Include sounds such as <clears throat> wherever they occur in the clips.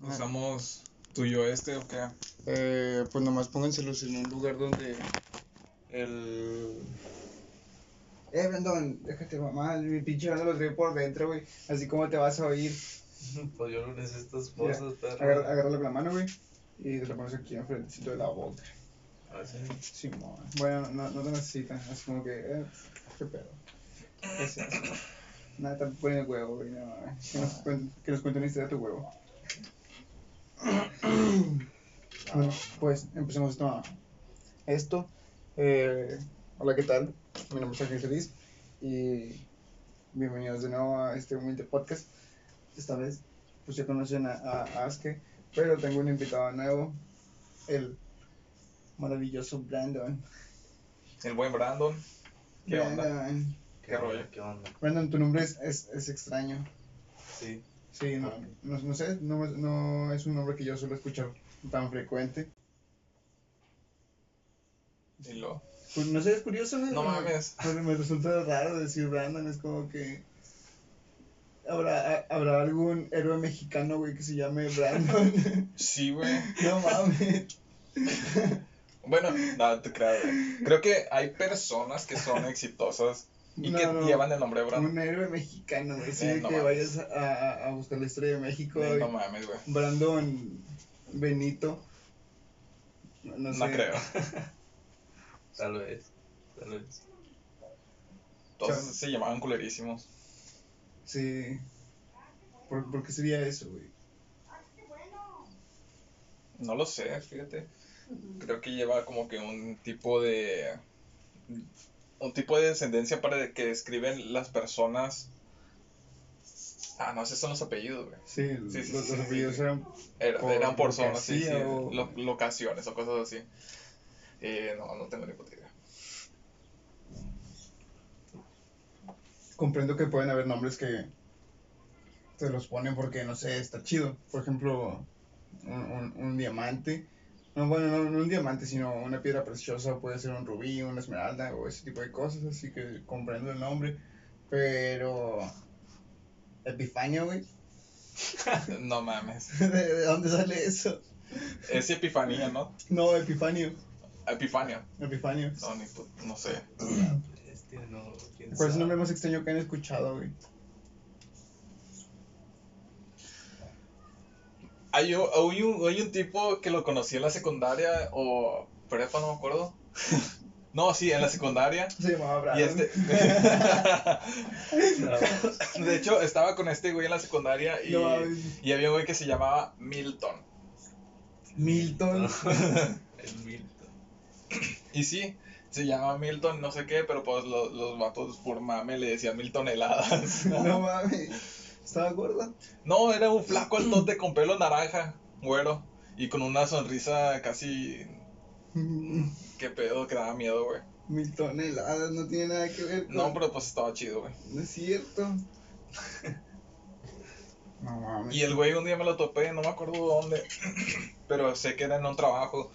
¿Usamos tuyo este o qué? Eh, pues nomás pónganselos en un lugar donde el... Eh, Brandon, déjate mamá, mi pinche banda lo trae por dentro, güey. Así como te vas a oír. <laughs> Pues yo no necesito esposas, perro. agarra- agárralo con la mano, güey. Y te lo pones aquí enfrente de la boca. Ah, sí. Sí, mo. Bueno, no, no te necesitan. Así como que, eh, qué pedo. ¿Qué es eso? Nada, te ponen el huevo, güey. No, que, nos cuenten, que nos cuenten una historia de tu huevo. <clears throat> Bueno, pues empecemos esto. esto. Eh, hola, ¿qué tal? Mi nombre es Ángel Feliz y bienvenidos de nuevo a este humilde podcast. Esta vez, pues ya conocen a, a, Aske, pero tengo un invitado nuevo, el maravilloso Brandon. El buen Brandon. ¿Qué onda? ¿Qué rollo? ¿Qué onda? Brandon, tu nombre es, es, es extraño. Sí. Sí, no, no, no sé, no, no es un nombre que yo suelo escuchar tan frecuente. Dilo. Pues, no sé, es curioso, ¿no? Mames. Me, me resulta raro decir Brandon, es como que... ¿Habrá, habrá algún héroe mexicano, güey, que se llame Brandon? <laughs> Sí, güey. no mames. Bueno, no te güey. Creo que hay personas que son exitosas y No, que no. llevan el nombre de Brandon. Un héroe mexicano, güey. Sí, Eh, no que mames. vayas a, a, a buscar la historia de México. Eh, y No mames, güey. Brandon Benito. No, no No sé. creo. <laughs> Tal vez. Tal vez. Todos Chao. se llamaban culerísimos. Sí. ¿Por, por qué sería eso, güey? No lo sé, fíjate. Creo que lleva como que un tipo de. Un tipo de descendencia para que describen las personas. Ah, no, esos son los apellidos, güey. Sí, Sí, sí, los, sí, los sí, apellidos eran Era- Por eran por zonas, sí, sí, hacía o- lo- locaciones o cosas así. Eh, no, no tengo ni puta idea. comprendo que pueden haber nombres que te los ponen porque, no sé, está chido. Por ejemplo, un, un, un diamante. No, bueno, no, no un diamante, sino una piedra preciosa. Puede ser un rubí, una esmeralda o ese tipo de cosas. Así que comprendo el nombre. Pero... Epifanio, güey. <laughs> No mames. <laughs> ¿De, de dónde sale eso? Es Epifanía, ¿no? No, Epifanio. Epifanio. Epifanio. No, ni pu- no sé. Este no. ¿quién ¿Cuál es el nombre más extraño que han escuchado, güey? Hay un, hay, un, hay un tipo que lo conocí en la secundaria o prepa, no me acuerdo. <laughs> No, sí, en la secundaria. Se llamaba. Y este. <laughs> <laughs> De hecho, estaba con este güey en la secundaria y, No y había un güey que se llamaba Milton. Milton. El Milton. Y sí, se llamaba Milton, no sé qué, pero pues los, los vatos por mame le decían mil toneladas. No mames. ¿Estaba gordo? No, era un flaco altote con pelo naranja, güero, y con una sonrisa casi. <laughs> ¿Qué pedo? Que daba miedo, güey. Mil toneladas, no tiene nada que ver con... No, pero pues estaba chido, güey. No es cierto. <laughs> No mames. Y el güey un día me lo topé, no me acuerdo dónde, <clears throat> pero sé que era en un trabajo.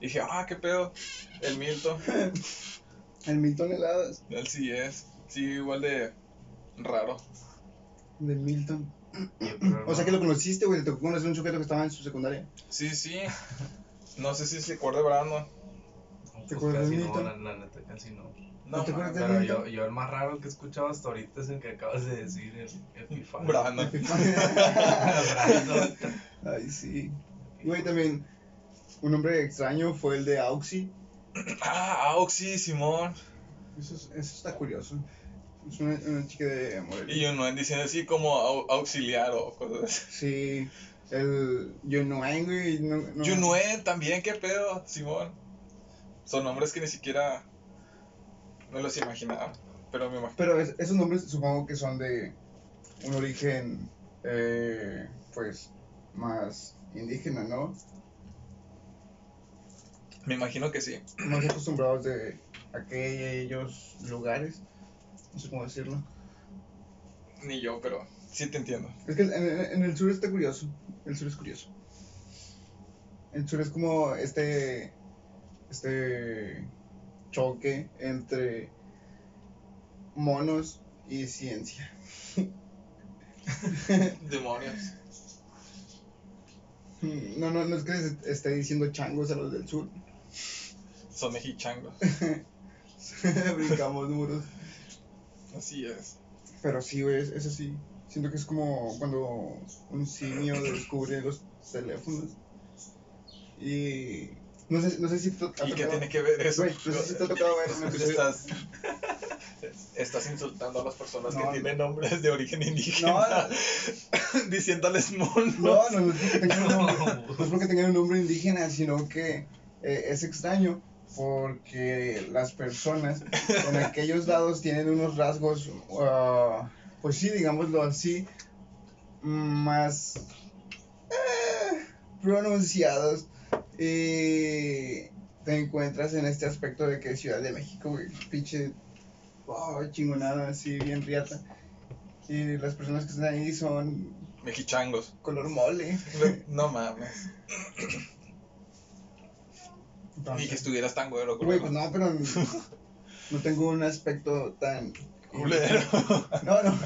Y dije, ah, qué pedo, el Milton. <laughs> El mil toneladas Él sí es, sí, igual de raro. De Milton. <clears throat> O sea no. que lo conociste, güey. Te tocó conocer un sujeto que estaba en su secundaria. Sí, sí. No sé si se acuerda de Brandon. Pues ¿Te acuerdas casi de no, Milton? la, la neta, casi no. No, ¿No te de Pero Milton? yo, yo el más raro que he escuchado hasta ahorita es el que acabas de decir, el Epifanio. Brandon. Brandon. Ay, sí. Güey, también. Un nombre extraño fue el de Auxi. Ah, Auxi, Simón. Eso, es- eso está curioso. Es una, una chica de Morelia. Y uno en diciendo así como au- auxiliar o cosas así. Sí. El Yunuen, güey. No, no. También, qué pedo, Simón. Son nombres que ni siquiera me los imaginaba. Pero me imagino. Pero es- esos nombres supongo que son de un origen, eh, pues, más indígena, ¿no? Me imagino que sí. Más acostumbrados de aquellos lugares. No sé cómo decirlo. Ni yo, pero sí te entiendo. Es que en, en- el sur está curioso. El sur es curioso. El sur es como este. Este. choque entre monos y ciencia. <laughs> Demonios. No, no, no es que les esté diciendo changos a los del sur. Son mexichangos. <laughs> Brincamos muros. Así es. Pero sí, güey, es, es así. Siento que es como cuando un simio descubre los teléfonos. Y. No sé, no sé si te ha ¿Y qué tiene que ver eso? Güey, no sé si te ha tocado ver episodio- Estás, <laughs> estás insultando a las personas No, que tienen nombres de origen indígena. No, <laughs> diciéndoles monos. No, no, no es porque tengan un nombre, no es porque tengan un nombre indígena, sino que eh, es extraño porque las personas <laughs> en aquellos lados tienen unos rasgos, ah, pues sí, digámoslo así, más eh, pronunciados. Y te encuentras en este aspecto de que Ciudad de México, güey, pinche oh, chingonada, así bien riata. Y las personas que están ahí son Mexichangos. color mole. No mames. <laughs> Ni que estuvieras tan güero, Güey, pues no, pero no tengo un aspecto tan. Culero. No, no, no.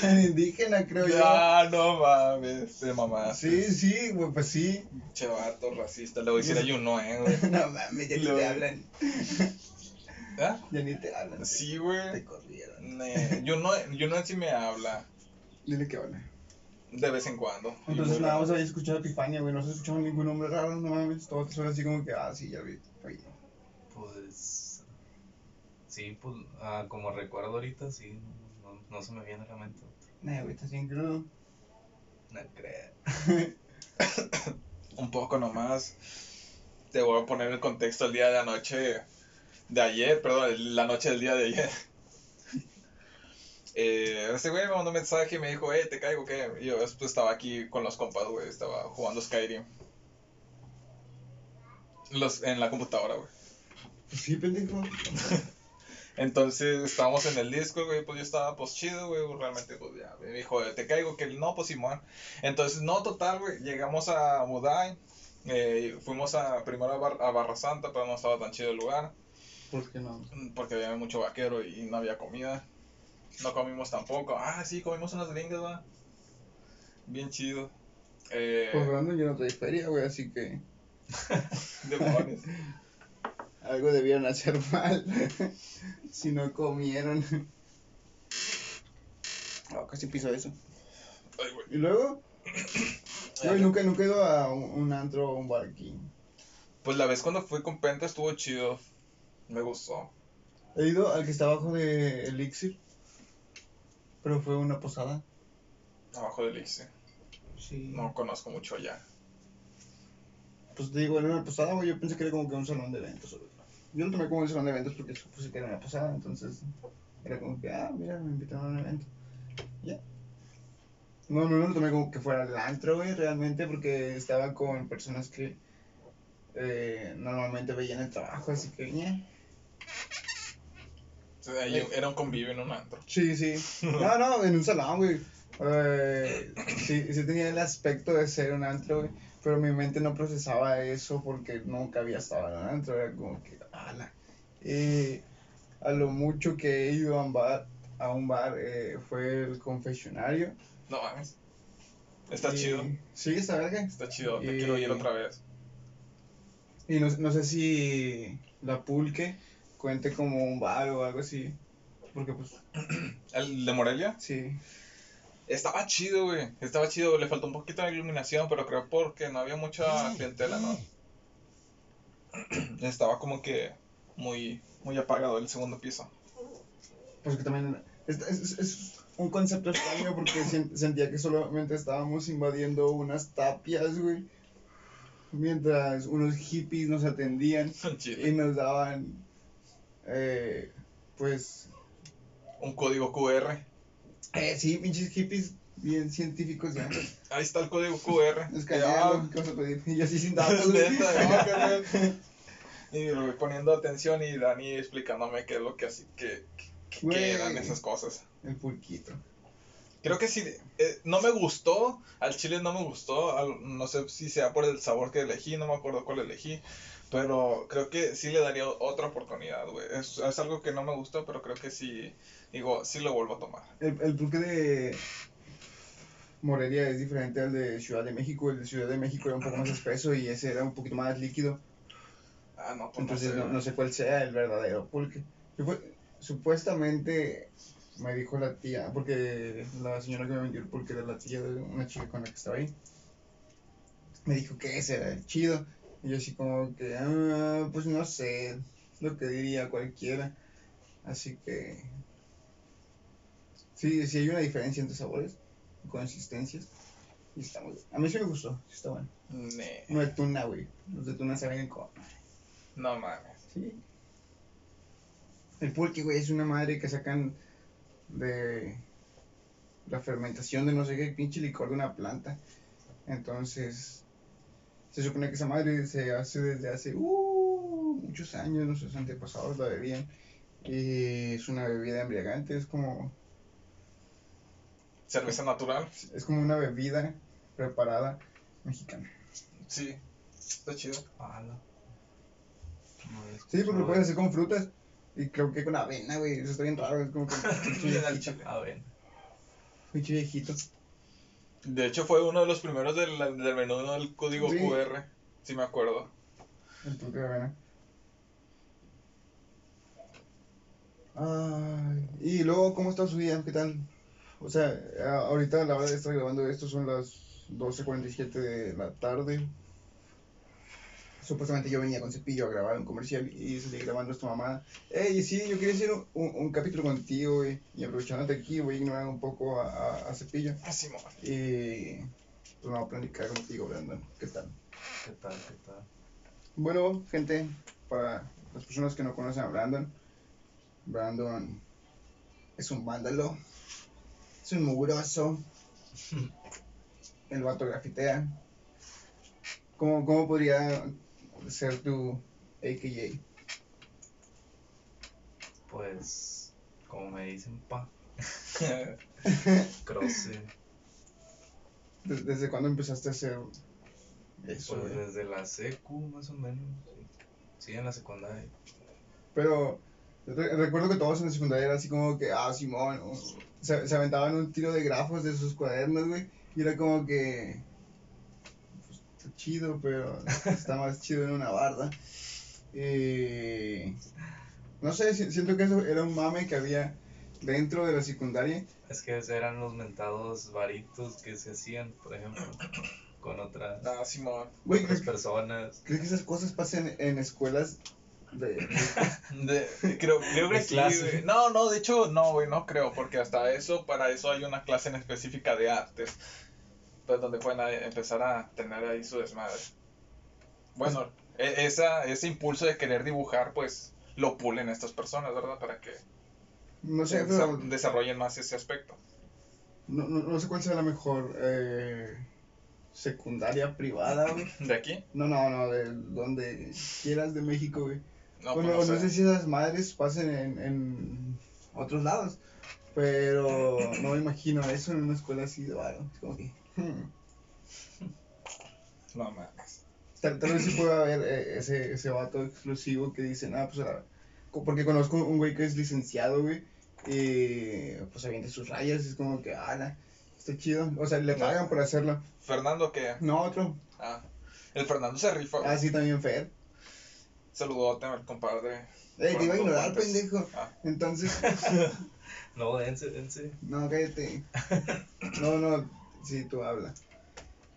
Tan <laughs> indígena, creo yo. Ah, no mames. De mamá. Sí, sí, güey, pues sí. Chevato, racista. Le voy a decir a Juno, eh, güey. <laughs> No mames, ya ni te hablan. <laughs> ¿Ah? Ya ni te hablan. Sí, Te güey. corrieron. Ne- Juno, Juno sí me habla. Dile que habla. De vez en cuando. Entonces nada más había escuchado Epifania, güey. No se escuchado ningún nombre raro, no mames. Todo suena así como que, ah, sí, ya vi. Oye, Pues. Sí, pues. ah, como recuerdo ahorita, sí. No, no se me viene a la mente nah, güey, estás bien crudo. No creo. <laughs> Un poco nomás. Te voy a poner en contexto el día de anoche. De ayer, perdón, el- la noche del día de ayer. Eh, ese güey me mandó un mensaje y me dijo, eh, te caigo, ¿qué? Y yo pues, estaba aquí con los compas, güey, estaba jugando Skyrim. Los, en la computadora, güey. Pues sí, pendejo. <laughs> Entonces estábamos en el disco, güey, pues yo estaba pues chido, güey, realmente pues ya, me dijo, te caigo, que no, pues Simón. Entonces, no, total, güey, llegamos a Mudai, eh, fuimos a, primero a, Bar- a Barra Santa, pero no estaba tan chido el lugar, ¿Por qué no? porque había mucho vaquero y no había comida. No comimos tampoco, ah, sí, comimos unas gringas, va. Bien chido. Eh, Pues Brandon yo no trae feria, güey, así que <laughs> demonios. <laughs> algo debieron hacer mal. <laughs> si no comieron. Ah, casi piso eso. Ay, güey. Y luego, <coughs> yo nunca, nunca he ido a un, un antro o un bar aquí. Pues la vez cuando fui con Penta estuvo chido, me gustó. He ido al que está abajo de Elixir. Pero fue una posada. Abajo del Elixir. Sí. No conozco mucho allá. Pues te digo, era una posada, güey. Yo pensé que era como que un salón de eventos. Yo lo tomé como un salón de eventos porque supuse que era una posada. Entonces, era como que, ah, mira, me invitaron a un evento. Ya. No, no, no lo tomé como que fuera el antro, güey, realmente, porque estaba con personas que eh, normalmente veían el trabajo, así que, ñe. Ahí era un convivio en un antro. Sí, sí. <laughs> No, no, en un salón, güey. Eh, sí, sí tenía el aspecto de ser un antro, güey. Pero mi mente no procesaba eso porque nunca había estado en un antro. Era como que, ala. Eh, a lo mucho que he ido a un bar, a un bar eh, fue el confesionario. No mames. Está Y- chido. Sí, está verga. Está chido. Te Y- quiero ir otra vez. Y no, no sé si la pulque cuente como un bar o algo así. Porque, pues, <clears throat> ¿El de Morelia? sí. Estaba chido, güey. Estaba chido. Le faltó un poquito de iluminación, pero creo porque no había mucha clientela, ¿no? <clears throat> Estaba como que muy, muy apagado el segundo piso. Pues que también es, es- es un concepto extraño porque sen- sentía que solamente estábamos invadiendo unas tapias, güey. Mientras unos hippies nos atendían <laughs> Chido. y nos daban, eh, pues, Un código QR. eh, sí, pinches hippies bien científicos ya. <clears throat> Ahí está el código QR. Escanearlo, ¿qué vas a pedir? Y yo así sin datos. <laughs> Neta. <laughs> Y poniendo atención y Dani explicándome qué es lo que así, que, que eran esas cosas. El pulquito. Creo que sí, eh, no me gustó, al chile no me gustó, al- no sé si sea por el sabor que elegí, no me acuerdo cuál elegí, pero creo que sí le daría otra oportunidad, güey. Es, es algo que no me gustó, pero creo que sí, digo, sí lo vuelvo a tomar. El, el pulque de... Morelia es diferente al de Ciudad de México. El de Ciudad de México era un poco más espeso y ese era un poquito más líquido. Ah, no, pues Entonces no no, sé. no sé cuál sea el verdadero pulque. Supu- Supuestamente me dijo la tía, porque la señora que me vendió el pulque era la tía de una chica con la que estaba ahí. Me dijo que ese era el chido. Y yo así como que, ah, pues no sé, lo que diría cualquiera. Así que... Sí, sí hay una diferencia entre sabores, consistencias. Y está muy A mí sí me gustó, sí está bueno. No de tuna, güey. Los de tuna saben como... no mames. Sí. El pulque, güey, es una madre que sacan de la fermentación de no sé qué pinche licor de una planta. Entonces, se supone que esa madre se hace desde hace uh, muchos años, nuestros antepasados la bebían. Y es una bebida embriagante, es como, Cerveza natural. es como una bebida preparada mexicana. Sí, está chido. No Sí, porque lo puedes hacer con frutas. Y creo que con avena, güey, eso está bien raro, es como que <laughs> pinche Bien al viejito. chile. A ver. Pinche viejito. De hecho, fue uno de los primeros del, del menú del código Sí. QR. Sí, me acuerdo. El. Ay, y luego, ¿cómo está su día? ¿Qué tal? O sea, ahorita a la hora de estar grabando esto son las 12.47 de la tarde. Supuestamente yo venía con cepillo a grabar un comercial y salí grabando esta mamada. Ey, sí, yo quería hacer un, un- un capítulo contigo, güey. Y aprovechándote aquí, voy a ignorar un poco a, a, a cepillo. Ah, Simón. Y pues vamos a platicar contigo, Brandon. ¿Qué tal? ¿Qué tal? ¿Qué tal? Bueno, gente, para las personas que no conocen a Brandon, Brandon es un vándalo, es un mugroso, <laughs> el vato grafitea. ¿Cómo, cómo podría ser tu AKJ? Pues, como me dicen, pa. <laughs> Croce. ¿Des- ¿Desde cuándo empezaste a hacer eso? Pues güey? desde la secu, más o menos. Sí, en la secundaria. Pero re- recuerdo que todos en la secundaria era así como que, ah, Simón, o- se, se aventaban un tiro de grafos de sus cuadernos, güey, y era como que, chido, pero está más chido en una barda. Y, no sé, si- siento que eso era un mame que había dentro de la secundaria. Es que esos eran los mentados varitos que se hacían, por ejemplo, con otras, Ah, Simón. Güey, otras ¿crees, personas. crees que esas cosas pasen en escuelas de... De, creo, creo que De sí, clase. güey. No, no, de hecho, no, güey, no creo, porque hasta eso, para eso hay una clase en específica de artes, pues donde pueden empezar a tener ahí su desmadre. Bueno, e- esa, ese impulso de querer dibujar, pues, lo pulen estas personas, ¿verdad? Para que No sé, pero desarrollen más ese aspecto. no, no, no sé cuál sea la mejor eh, secundaria privada, güey. <laughs> ¿De aquí? No, no, no, de donde quieras de México, güey. No, bueno, pues no, no sé si esas madres pasen en, en otros lados, pero no me imagino eso en una escuela así de. Es como que. No mames. tal, tal vez sí pueda haber eh, ese, ese vato exclusivo que dicen, ah, pues, ah, porque conozco un güey que es licenciado, güey, y pues avienta sus rayas, es como que, ala, está chido. O sea, le pagan por hacerlo. Fernando, ¿qué? No, otro. Ah, el Fernando se rifa. güey. Ah, sí, también Fer. Saludote al compadre. Ey, te iba a ignorar, pendejo. Ah. Entonces, <laughs> No, dense, dense. no, cállate. No, no, sí, tú habla.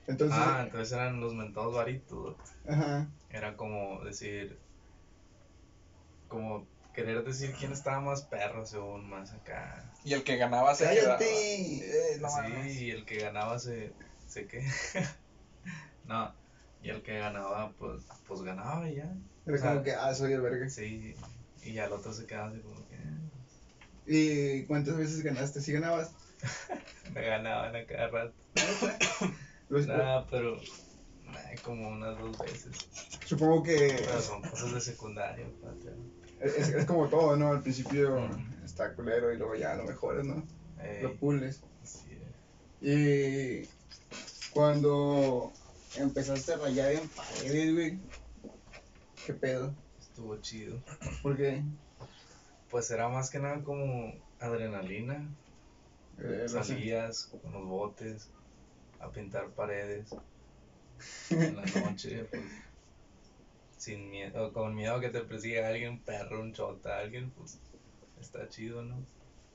Entonces, Ah, entonces eran los mentados varitos. ajá. Era como decir, como querer decir quién estaba más perro según más acá. Y el que ganaba se quedaba. Eh, no sí, y el que ganaba se, se qué. <laughs> no, y el que ganaba, pues, pues ganaba y ya. Era O sea, como que, ah, soy el verga. Sí, y al otro se quedaba así como que eh, ¿Y cuántas veces ganaste? ¿Sí ganabas? <laughs> me ganaban a cada rato. Los- Nada, pero ay, como unas dos veces. Supongo que Pero son cosas de secundaria, patria. es, es como todo, ¿no? Al principio Ujú. está culero y luego ya lo mejores, ¿no? Ey, Lo pules. sí, Y cuando empezaste a rayar en paredes, güey, ¿qué pedo? estuvo chido. Porque Pues era más que nada como adrenalina. Eh, Salías con los botes. a pintar paredes en la noche, <laughs> pues, sin miedo, con miedo que te persiga alguien, perro, un chota, alguien, pues, está chido, ¿no?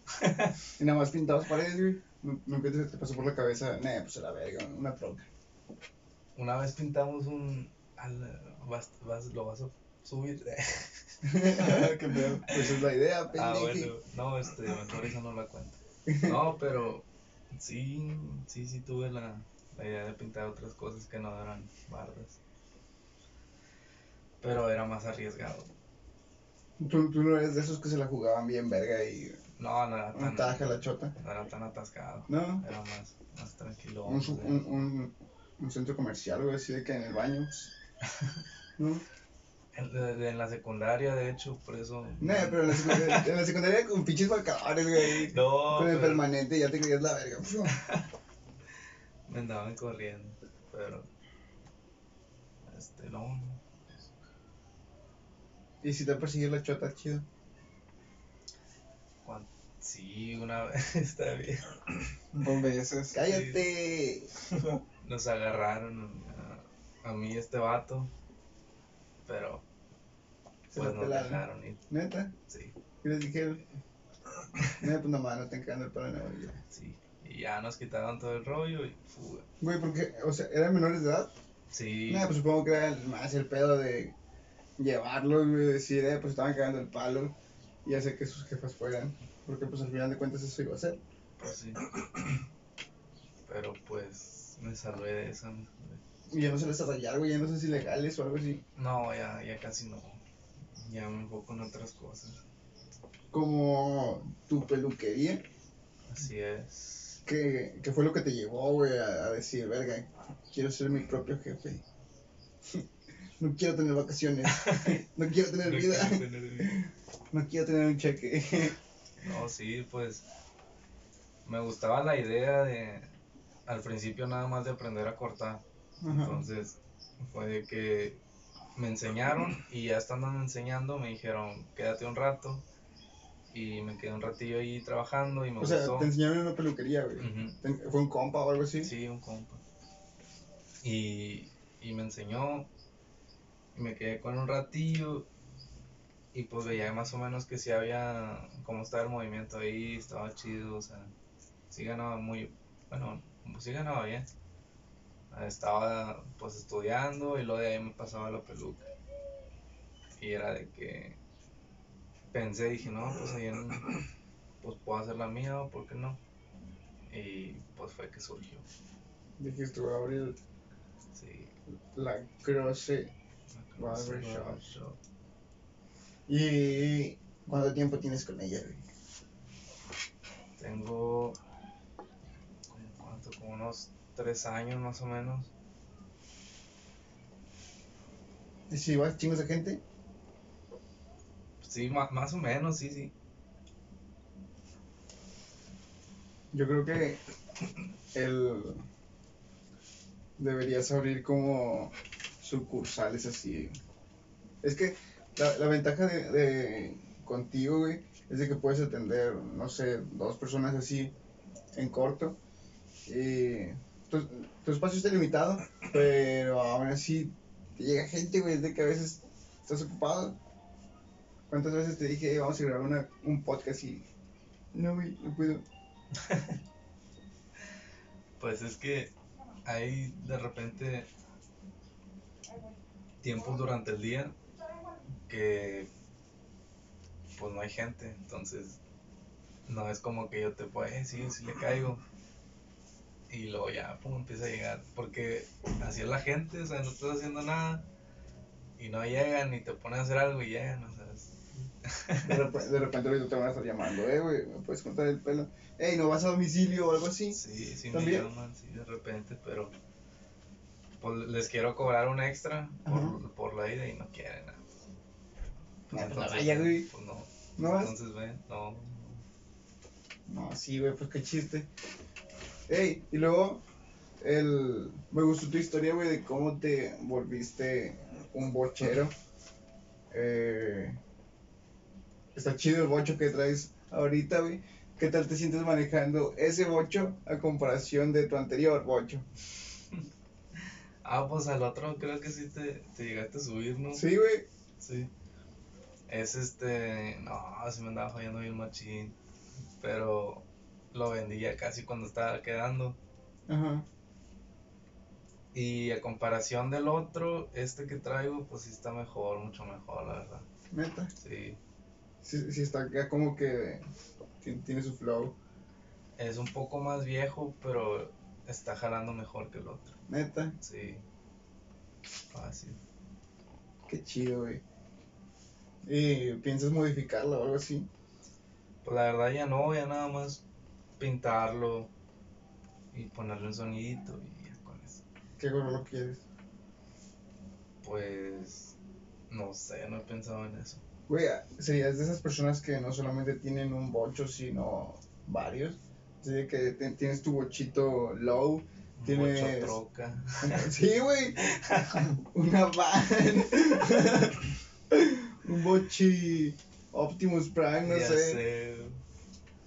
<laughs> Y nada más pintabas paredes, güey. Nu- Nunca te, pasó por la cabeza, nah, pues a la verga, una troca. Una vez pintamos un, al- vas, vas, lo vas a subir, <laughs> Qué pedo. Pues es la idea, ah, bueno, no, este, mejor esa no la cuento. No, <laughs> pero sí, sí, sí tuve la, la idea de pintar otras cosas que no eran bardas. Pero era más arriesgado. Tú, tú no eres de esos que se la jugaban bien verga y No, no era tan, la chota. no era tan atascado. No, Era más, más tranquilo. un, un, un, un centro comercial, güey, así de que en el baño. <laughs> No, En, la secundaria, de hecho, por eso. Nah, pero en la secundaria, en la secundaria con pinches marcadores, güey. No, con el pero permanente ya te creías la verga. <laughs> me andaban corriendo. Pero. Este, no. Y si te persigue la chota, chido. cuan- Sí, una <laughs> vez está bien. Dos veces. ¡Cállate! Nos agarraron a, a mí y este vato. Pero. Se Pues nos pelaron. dejaron ir. ¿Neta? Sí, ¿Qué les dijeron? Nah, pues nomás no te encanta el orilla. sí. Y ya nos quitaron todo el rollo y fuga. Güey, porque, o sea, ¿eran menores de edad? Sí. Nah, pues supongo que era el- más el pedo de llevarlos, güey, decir, eh, pues estaban cagando el palo y hacer que sus jefas fueran. Porque, pues al final de cuentas eso iba a ser. Pues sí. Pero pues me salvé de esa. me salvé. Y ya no se les rayar, güey, ya no sé si legales o algo así. No, ya, ya casi no. Ya me enfoco en otras cosas. Como tu peluquería, Así es. que, que fue lo que te llevó, güey, a, a decir, verga, quiero ser mi propio jefe. <laughs> No quiero tener vacaciones. <laughs> No quiero tener No vida. quiero tener vida. <laughs> No quiero tener un cheque. No, sí, pues me gustaba la idea de al principio nada más de aprender a cortar. Ajá. Entonces fue de que me enseñaron y ya estando enseñando me dijeron quédate un rato y me quedé un ratillo ahí trabajando y me O sea, gustó. te enseñaron en una peluquería, güey. Ujú. ¿Fue un compa o algo así? Sí, un compa. Y, y me enseñó y me quedé con un ratillo y pues veía más o menos que sí había, cómo estaba el movimiento ahí, estaba chido, o sea, sí ganaba muy, bueno, sí ganaba bien. Estaba pues estudiando y luego de ahí me pasaba la peluca. Y era de que pensé, dije, no, pues ahí en, pues puedo hacer la mía o por qué no. Y pues fue que surgió. Dijiste, voy a abrir Sí. la cosa Barbershop. ¿Y cuánto tiempo tienes con ella? Tengo como cuánto, como unos tres años más o menos. ¿Y si vas chingos de gente? Sí, ma- más o menos, sí, sí. Yo creo que el deberías abrir como sucursales así. Es que la, la ventaja de, de contigo, güey, es de que puedes atender, no sé, dos personas así en corto. Y tu, espacio está limitado, pero aún así te llega gente, güey, de que a veces estás ocupado. ¿Cuántas veces te dije, "Eh, vamos a grabar una, un podcast y... No, güey, no puedo. <laughs> Pues es que hay de repente tiempos durante el día que pues no hay gente, entonces no es como que yo te pueda decir si le caigo y luego ya pum, empieza a llegar, porque así es la gente, o sea, no estás haciendo nada y no llegan y te ponen a hacer algo y llegan, o sea, es- De repente, de repente ahorita te van a estar llamando, eh, güey, ¿me puedes cortar el pelo? Ey, ¿no vas a domicilio o algo así? Sí, sí me ¿También? llaman, sí, de repente, pero pues les quiero cobrar un extra por, por la ida y no quieren nada. Pues no vaya, güey. Pues no. ¿No vas? Entonces ven, no. No, sí, güey, pues qué chiste. Ey, y luego, el... me gustó tu historia, güey, de cómo te volviste un bochero. Eh... Está chido el bocho que traes ahorita, güey. ¿qué tal te sientes manejando ese bocho a comparación de tu anterior bocho? <laughs> Ah, pues al otro creo que sí te, te llegaste a subir, ¿no? Sí, güey. Sí. Es este. No, se me andaba fallando bien machín. Pero lo vendí ya casi cuando estaba quedando. Ajá. Y a comparación del otro, este que traigo, pues sí está mejor, mucho mejor, la verdad. Neta. Sí. Sí, sí está acá como que ti- tiene su flow. Es un poco más viejo, pero está jalando mejor que el otro. Neta. Sí. Fácil. Qué chido, güey. ¿Y piensas modificarlo o algo así? Pues la verdad ya no, ya nada más pintarlo y ponerle un sonidito y ya con eso. ¿Qué color lo quieres? Pues no sé, no he pensado en eso. Güey, serías de esas personas que no solamente tienen un bocho, sino varios. Así de que te- tienes tu bochito low. Tienes- bocho troca. <laughs> Sí, güey. <laughs> Una van. <laughs> un bochi Optimus Prime, no ya sé. sé.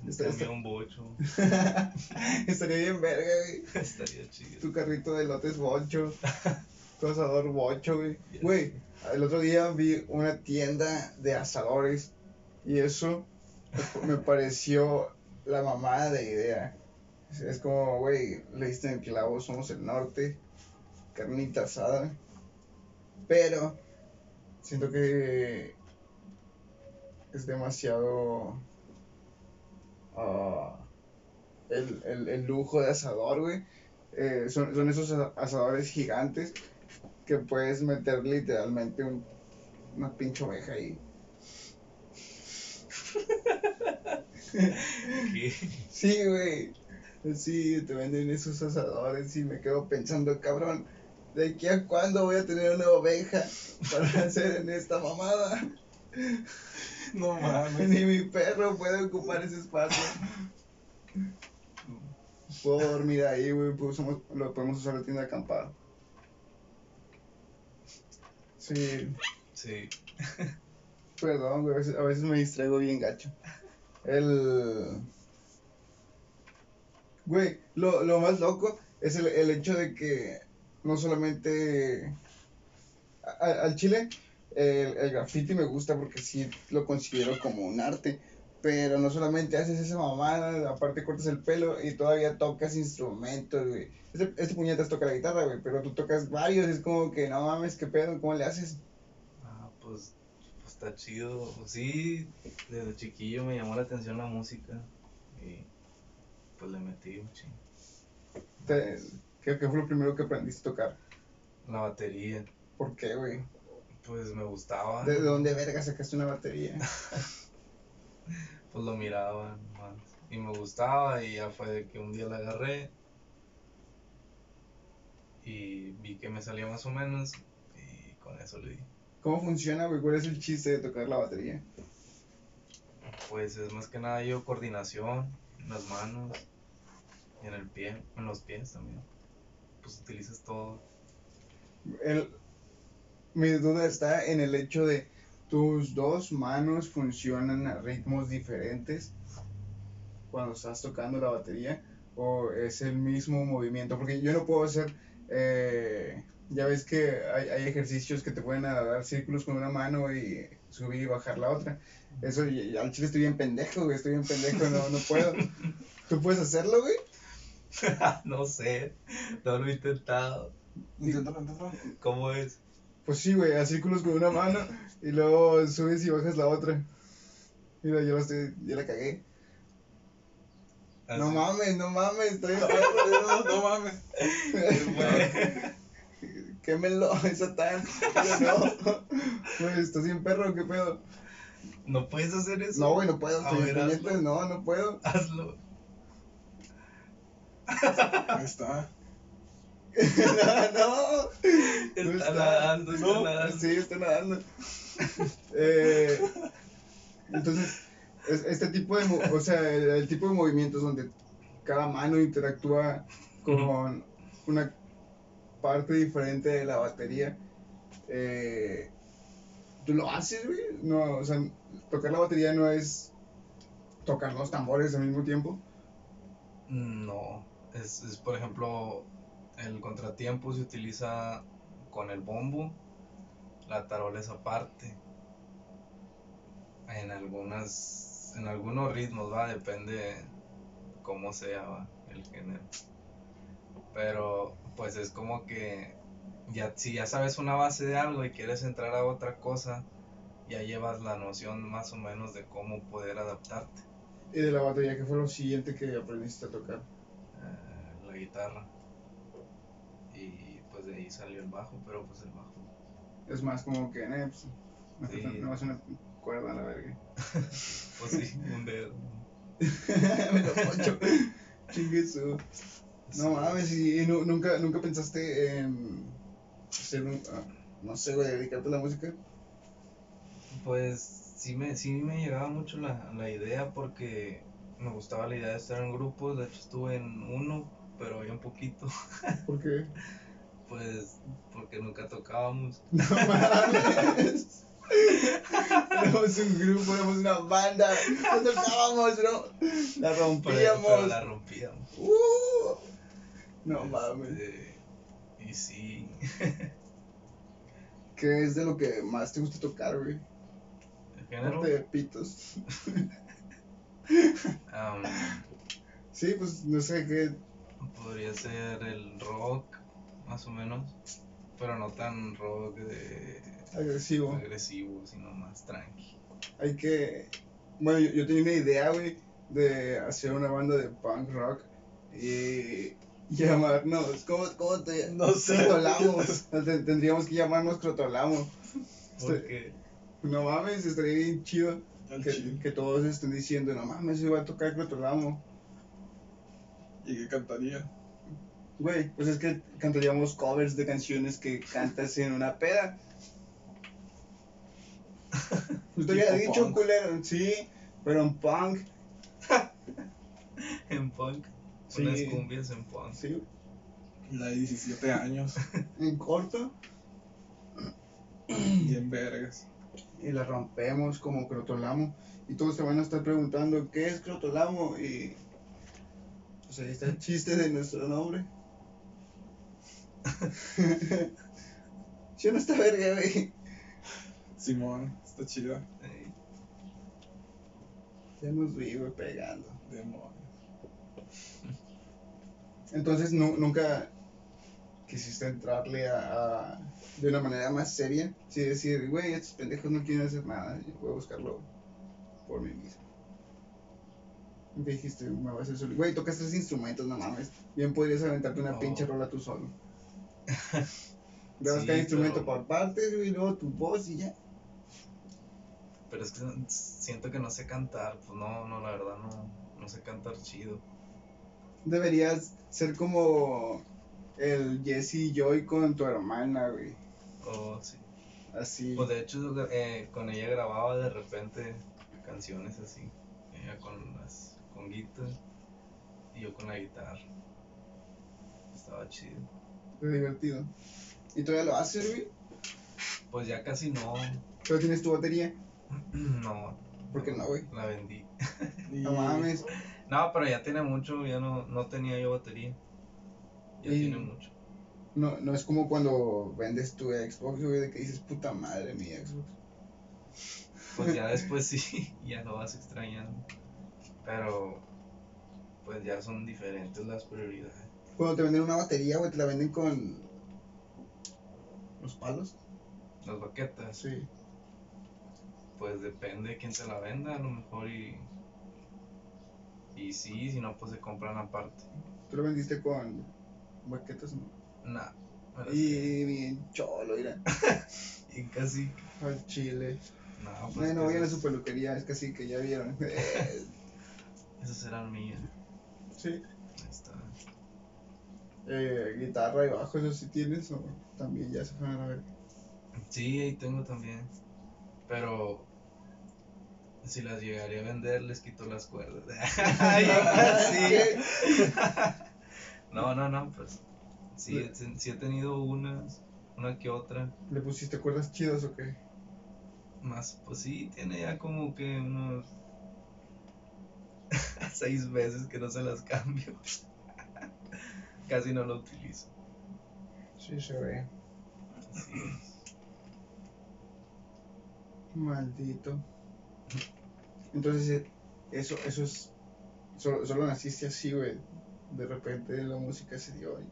Está- un bocho. <laughs> Estaría bien verga, güey. Estaría chido. Tu carrito de lotes bocho. <laughs> Tu asador bocho, güey. Güey, el otro día vi una tienda de asadores. Y eso me pareció la mamada de idea. Es- como, güey, le diste en el clavo, somos el norte. Carnita asada. Pero siento que es demasiado ah, el, el, el lujo de asador, güey. Eh, son, son esos asa- asadores gigantes que puedes meter literalmente un, una pinche oveja ahí. ¿Qué? Sí, güey. Sí, te venden esos asadores y me quedo pensando, cabrón, ¿de aquí a cuándo voy a tener una oveja para <laughs> hacer en esta mamada? No mames. Ni mi perro puede ocupar ese espacio. Puedo dormir ahí, güey, pues lo podemos usar de tienda de acampado. Sí, Sí. perdón, güey, a veces, a veces me distraigo bien gacho. El... Güey, lo, lo más loco es el, el hecho de que no solamente... a- al chile, el, el graffiti me gusta porque sí lo considero como un arte. Pero no solamente haces esa mamada, aparte cortas el pelo y todavía tocas instrumentos, güey. Este, este puñetas toca la guitarra, güey, pero tú tocas varios, es como que no mames, qué pedo, ¿cómo le haces? Ah, pues, pues está chido. Sí, desde chiquillo me llamó la atención la música. Y pues le metí un chingo. ¿Qué, qué fue lo primero que aprendiste a tocar? La batería, ¿Por qué, güey? Pues me gustaba. ¿De dónde verga sacaste una batería? <laughs> Pues lo miraba más. Y me gustaba y ya fue que un día la agarré. Y vi que me salía más o menos. Y con eso le di. ¿Cómo funciona, güey? ¿Cuál es el chiste de tocar la batería? Pues es más que nada yo coordinación en las manos y en el pie, en los pies también. Pues utilizas todo. El, mi duda está en el hecho de tus dos manos funcionan a ritmos diferentes cuando estás tocando la batería o es el mismo movimiento porque yo no puedo hacer eh, ya ves que hay, hay ejercicios que te pueden a dar círculos con una mano y subir y bajar la otra eso y- y al chile estoy bien pendejo güey estoy bien pendejo no, no puedo tú puedes hacerlo güey <laughs> no sé, no lo he intentado. Inténtalo, inténtalo. ¿Cómo es? Pues sí, güey, a círculos con una mano y luego subes y bajas la otra. Mira, yo la estoy, ya la cagué. No mames, no mames, estoy <laughs> No, no mames. <laughs> Quémelo, es satán. Yo no. Güey, ¿estás bien perro? ¿Qué pedo? ¿No puedes hacer eso? No, güey, no puedo. A ver, hazlo. no, no puedo. Hazlo. Ahí está. No, no. Está nadando, está no, nadando. Sí, está nadando. eh, entonces, es- este tipo de, o sea, el, el tipo de movimientos donde cada mano interactúa con una parte diferente de la batería, eh, ¿tú lo haces, güey? No, o sea, tocar la batería no es tocar los tambores al mismo tiempo. No, es, es por ejemplo, el contratiempo se utiliza con el bombo, la tarola es aparte. En algunas, en algunos ritmos, va, depende cómo sea va, el género. Pero pues es como que ya si ya sabes una base de algo y quieres entrar a otra cosa, ya llevas la noción más o menos de cómo poder adaptarte. Y de la batería, ¿qué fue lo siguiente que aprendiste a tocar? Eh, la guitarra. Y de ahí salió el bajo, pero pues el bajo. Es más como que, eh, pues, no, Sí. no es una cuerda a la verga. <laughs> Pues sí, un dedo. <laughs> Me lo poncho. Chingue su. Sí. No mames, y, y nu- nunca, nunca pensaste en hacer un, ah, no sé, güey, dedicarte a la música. Pues sí me, sí me llegaba mucho la, la idea porque me gustaba la idea de estar en grupos. De hecho estuve en uno, pero bien poquito. Porque, <laughs> Pues porque nunca tocábamos. <laughs> no mames. Éramos un grupo, éramos una banda, no tocábamos, bro. La Pero, pero rompíamos. la rompíamos. Uh, no mames. Este, y sí. ¿Qué es de lo que más te gusta tocar, güey? El género. De pitos. am, Sí, pues no sé qué. podría ser el rock, más o menos. Pero no tan rock de Agresivo. agresivo, sino más tranqui. Hay que. Bueno, yo, yo tenía una idea, güey, de hacer una banda de punk rock y llamarnos. ¿Cómo, cómo te.? No sé. Crotolamos. <laughs> Te- Tendríamos que llamarnos Crotolamo. Porque No mames, estaría bien chido que, que todos estén diciendo, no mames, se va a tocar Crotolamo. ¿Y qué cantaría? Güey, pues es que cantaríamos covers de canciones que cantas en una peda. Yo te había Tipo dicho, punk. culero, sí, pero en punk, <laughs> en punk, Sí. unas cumbias en punk. sí, La de 17 años. <laughs> en corto, y en vergas. y la rompemos como Crotolamo. Y todos se van a estar preguntando, ¿qué es Crotolamo? Y. Pues ahí está el chiste de nuestro nombre. <laughs> Yo no está verga, güey. Simón, está chida. Eh, Ya nos vi, güey, pegando. Demonios. <laughs> Entonces, nu- nunca quisiste entrarle a, a- de una manera más seria. Sí, decir, güey, estos pendejos no quieren hacer nada, yo voy a buscarlo por mí mismo. Dijiste, me voy a hacer solo. Güey, tocas tres instrumentos, no mames. Bien podrías aventarte una No. pinche rola tú solo. <laughs> Grabas Sí, cada instrumento pero- por partes, güey, y luego tu voz y ya. Pero es que siento que no sé cantar, pues no, no, la verdad no, no sé cantar chido. Deberías ser como el Jesse Joy con tu hermana, güey. O sí. Así. Pues de hecho eh, con ella grababa de repente canciones así. Ella con las con guitarra y yo con la guitarra. Estaba chido. Es divertido. ¿Y todavía lo haces, güey? Pues ya casi no. ¿Pero tienes tu batería? <clears throat> No. ¿Por qué no, güey? La vendí. <laughs> Y- No mames. No, pero ya tiene mucho, ya no, no tenía yo batería. Ya Y- tiene mucho. No, no es como cuando vendes tu Xbox, güey, de que dices, puta madre, mi Xbox. Pues ya <laughs> después sí, <laughs> ya lo vas extrañando. Pero pues ya son diferentes las prioridades. Cuando te venden una batería, güey, te la venden con los palos. Las baquetas, Sí. pues depende de quién te la venda, a lo mejor y. Y sí, si no, pues se compran aparte. Tú lo vendiste con baquetas, ¿no? Nah. Y bien cholo, mira. <laughs> y casi. Al chile. No, pues Bueno, que vayan a su peluquería, es casi que ya vieron. <laughs> Esas eran mías. sí. Eh, guitarra y bajo, eso sí tienes, o también ya se fueron a ver. Sí, ahí tengo también. Pero si las llegaría a vender, les quito las cuerdas. <laughs> Sí. <laughs> No, no, no, pues sí he tenido unas, una que otra. ¿Le pusiste cuerdas chidas o qué? Más, pues sí, tiene ya como que unos <laughs> seis meses que no se las cambio. Casi no lo utilizo. Sí, se ve. Así es. Maldito. Entonces, eh, eso, eso es. Solo, solo naciste así, güey. De repente la música se dio ahí.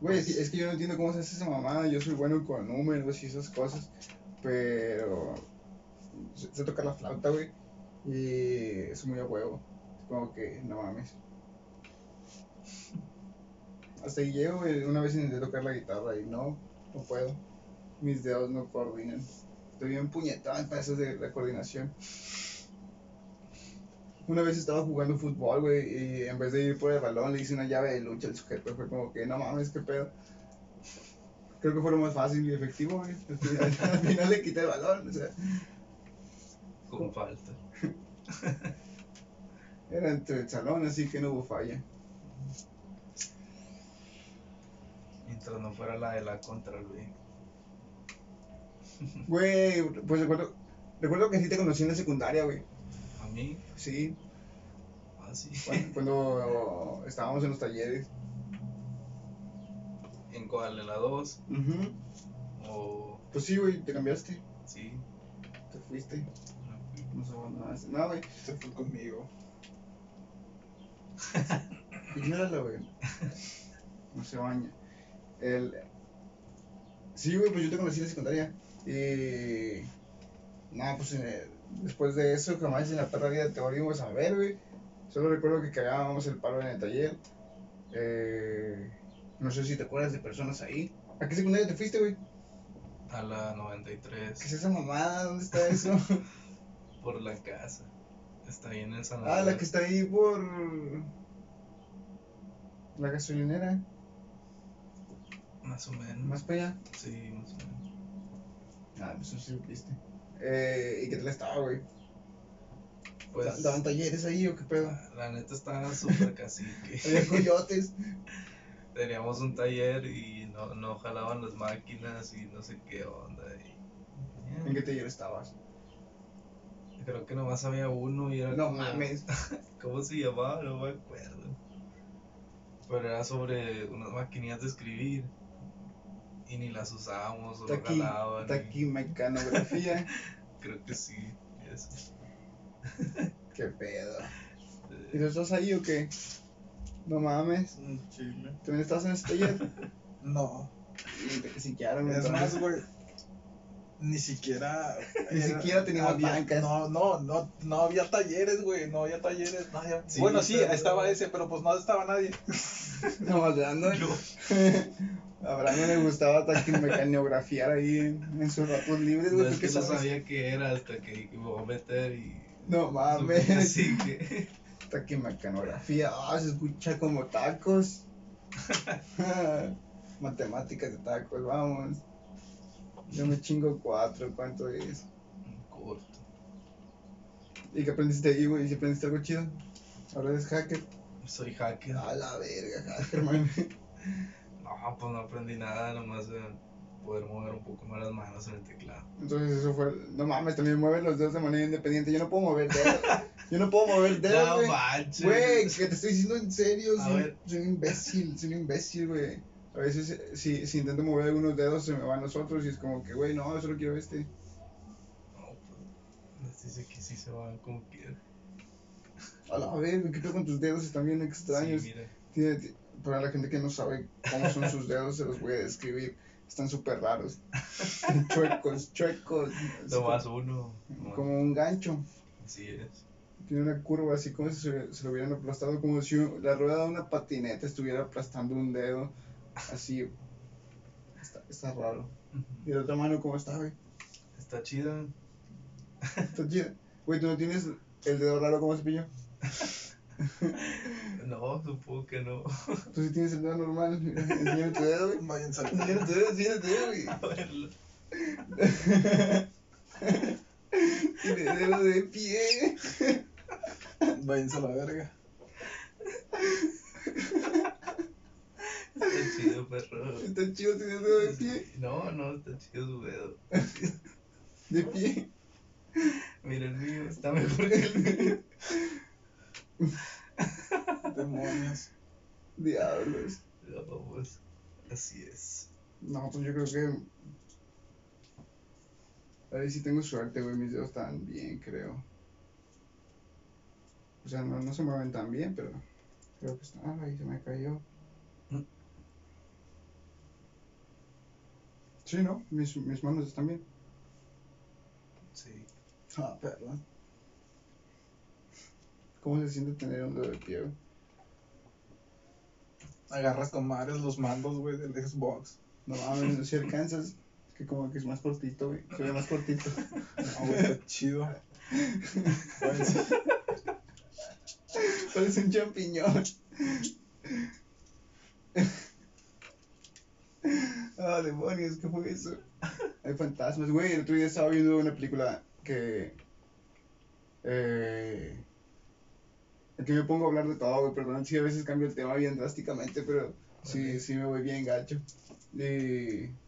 Güey, es, que- es que yo no entiendo cómo se hace esa mamada. Yo soy bueno con números y esas cosas. Pero. Sé, sé tocar la flauta, güey. Y es muy a huevo. Como que, no mames. Hasta ahí llego. Una vez intenté tocar la guitarra y no, no puedo. Mis dedos no coordinan. Estoy bien puñetado en pedazos de la coordinación. Una vez estaba jugando fútbol, güey, y en vez de ir por el balón le hice una llave de lucha al sujeto. Fue como que, no mames, qué pedo. Creo que fue lo más fácil y efectivo, güey. <laughs> Al final, al final le quité el balón, o sea, Con falta. <laughs> era entre el salón, así que no hubo falla. Mientras no fuera la de la contra B. <laughs> Güey, pues recuerdo, recuerdo que sí te conocí en la secundaria, güey. A mí, Sí, así. cuando, <laughs> cuando estábamos en los talleres. En cuál, en la 2. Ujú. O. Pues sí, güey, te cambiaste, Sí. te fuiste. No sabes nada. No, güey. Se fue conmigo. Ignóralo, güey. <laughs> No se baña. El... Sí, güey, pues yo te conocí en la secundaria. Y. Nada, pues eh, después de eso, jamás en la perra vida te volvimos a ver, güey. Solo recuerdo que cagábamos el palo en el taller. Eh, no sé si te acuerdas de personas ahí. ¿A qué secundaria te fuiste, güey? A la 93. ¿Qué es esa mamada? ¿Dónde está eso? <laughs> Por la casa. Está ahí en el San ah, la que está ahí por. La gasolinera. Más o menos. Más para allá. Sí, más o menos. Ah, pues eso sí lo viste. Eh, ¿y qué tal estaba, güey? Pues. ¿Daban talleres ahí o qué pedo? La neta estaba súper cacique. <laughs> Había coyotes. <laughs> Teníamos un taller y no, no jalaban las máquinas y no sé qué onda. y- ¿En qué taller estabas? Creo que nomás había uno y era No como- mames. <laughs> ¿Cómo se llamaba? No me acuerdo. Pero era sobre unas maquinillas de escribir. Y ni las usábamos o no Taqui, jalaban. y- taquimecanografía. <laughs> Creo que sí. Eso. ¿Qué pedo? ¿Y tú estás ahí o qué? No mames. Chile. ¿También estás en ese taller? <laughs> No. Es más, güey. Ni siquiera. <laughs> Ni siquiera teníamos había- bancas. No, no, no, no había talleres, güey. No había talleres. No había- Sí, bueno, sí, estaba ese, pero pues no estaba nadie. <laughs> No, a Brandon. <laughs> A Brandon le gustaba taquimecanografía ahí en, en sus ratos libres, No güey. es ¿Tú qué que no sabes? sabía qué era hasta que me voy a meter y. No mames. Así que. Taquimecanografía, ah, se escucha como tacos. <laughs> Matemáticas de tacos, vamos. Yo me chingo cuatro, ¿cuánto es? Corto. ¿Y qué aprendiste ahí, güey? ¿Y si aprendiste algo chido? Ahora eres hacker. Soy hacker. A la verga, hacker, man. No, pues no aprendí nada, nomás eh, poder mover un poco más las manos en el teclado. Entonces eso fue, no mames, también mueven los dedos de manera independiente. Yo no puedo mover dedos. Yo no puedo mover dedos, No güey. manches. Güey, que te estoy diciendo en serio, A soy, ver. soy un imbécil, soy un imbécil, güey. A veces si, si intento mover algunos dedos se me van los otros y es como que, güey, no, solo quiero este. No, pues. Dice que sí se van como quieran. A la verga, ¿qué pedo con tus dedos? Están bien extraños. Sí, mira. Para la gente que no sabe cómo son sus dedos, se los voy a describir. Están súper raros. <laughs> chuecos, chuecos. así Nomás uno. como, como un gancho. Así es. Tiene una curva así como si se, se lo hubieran aplastado, como si la rueda de una patineta estuviera aplastando un dedo. Así. Está, está raro. ¿Y la otra mano cómo está, güey? Está chida. Está chida. Güey, ¿tú no tienes el dedo raro como cepillo? <laughs> No, supongo que no. ¿Tú sí tienes el dedo normal? Mira, Enséñame tu dedo, güey. Enséñame tu dedo, enséñame tu dedo, güey. A verlo. <laughs> Tiene dedo de pie. Váyanse a la verga. Está chido, perro. Está chido tener dedo de pie. No, no, está chido su dedo. De pie. Mira el mío, está mejor que el mío. <laughs> Demonios. Diablos. Así es. No, pues yo creo que. A ver si tengo suerte, güey. Mis dedos están bien, creo. O sea, no, no se mueven tan bien, pero. Creo que está. Ah, ahí se me cayó. Mm. Sí, ¿no? Mis, mis manos están bien. Sí. Ah, perdón. ¿Cómo se siente tener un dedo de pie, güey? Agarras con madres los mandos, güey, del Xbox. No mames, si alcanzas. Es que como que es más cortito, güey. Se ve más cortito. <laughs> No, güey, está chido. Parece un champiñón. Ah, demonios, ¿qué fue eso? Hay fantasmas, güey. El otro día estaba viendo una película que. Eh. Aquí me pongo a hablar de todo, güey. Perdón si a veces cambio el tema bien drásticamente, pero sí, sí me voy bien gacho. Y.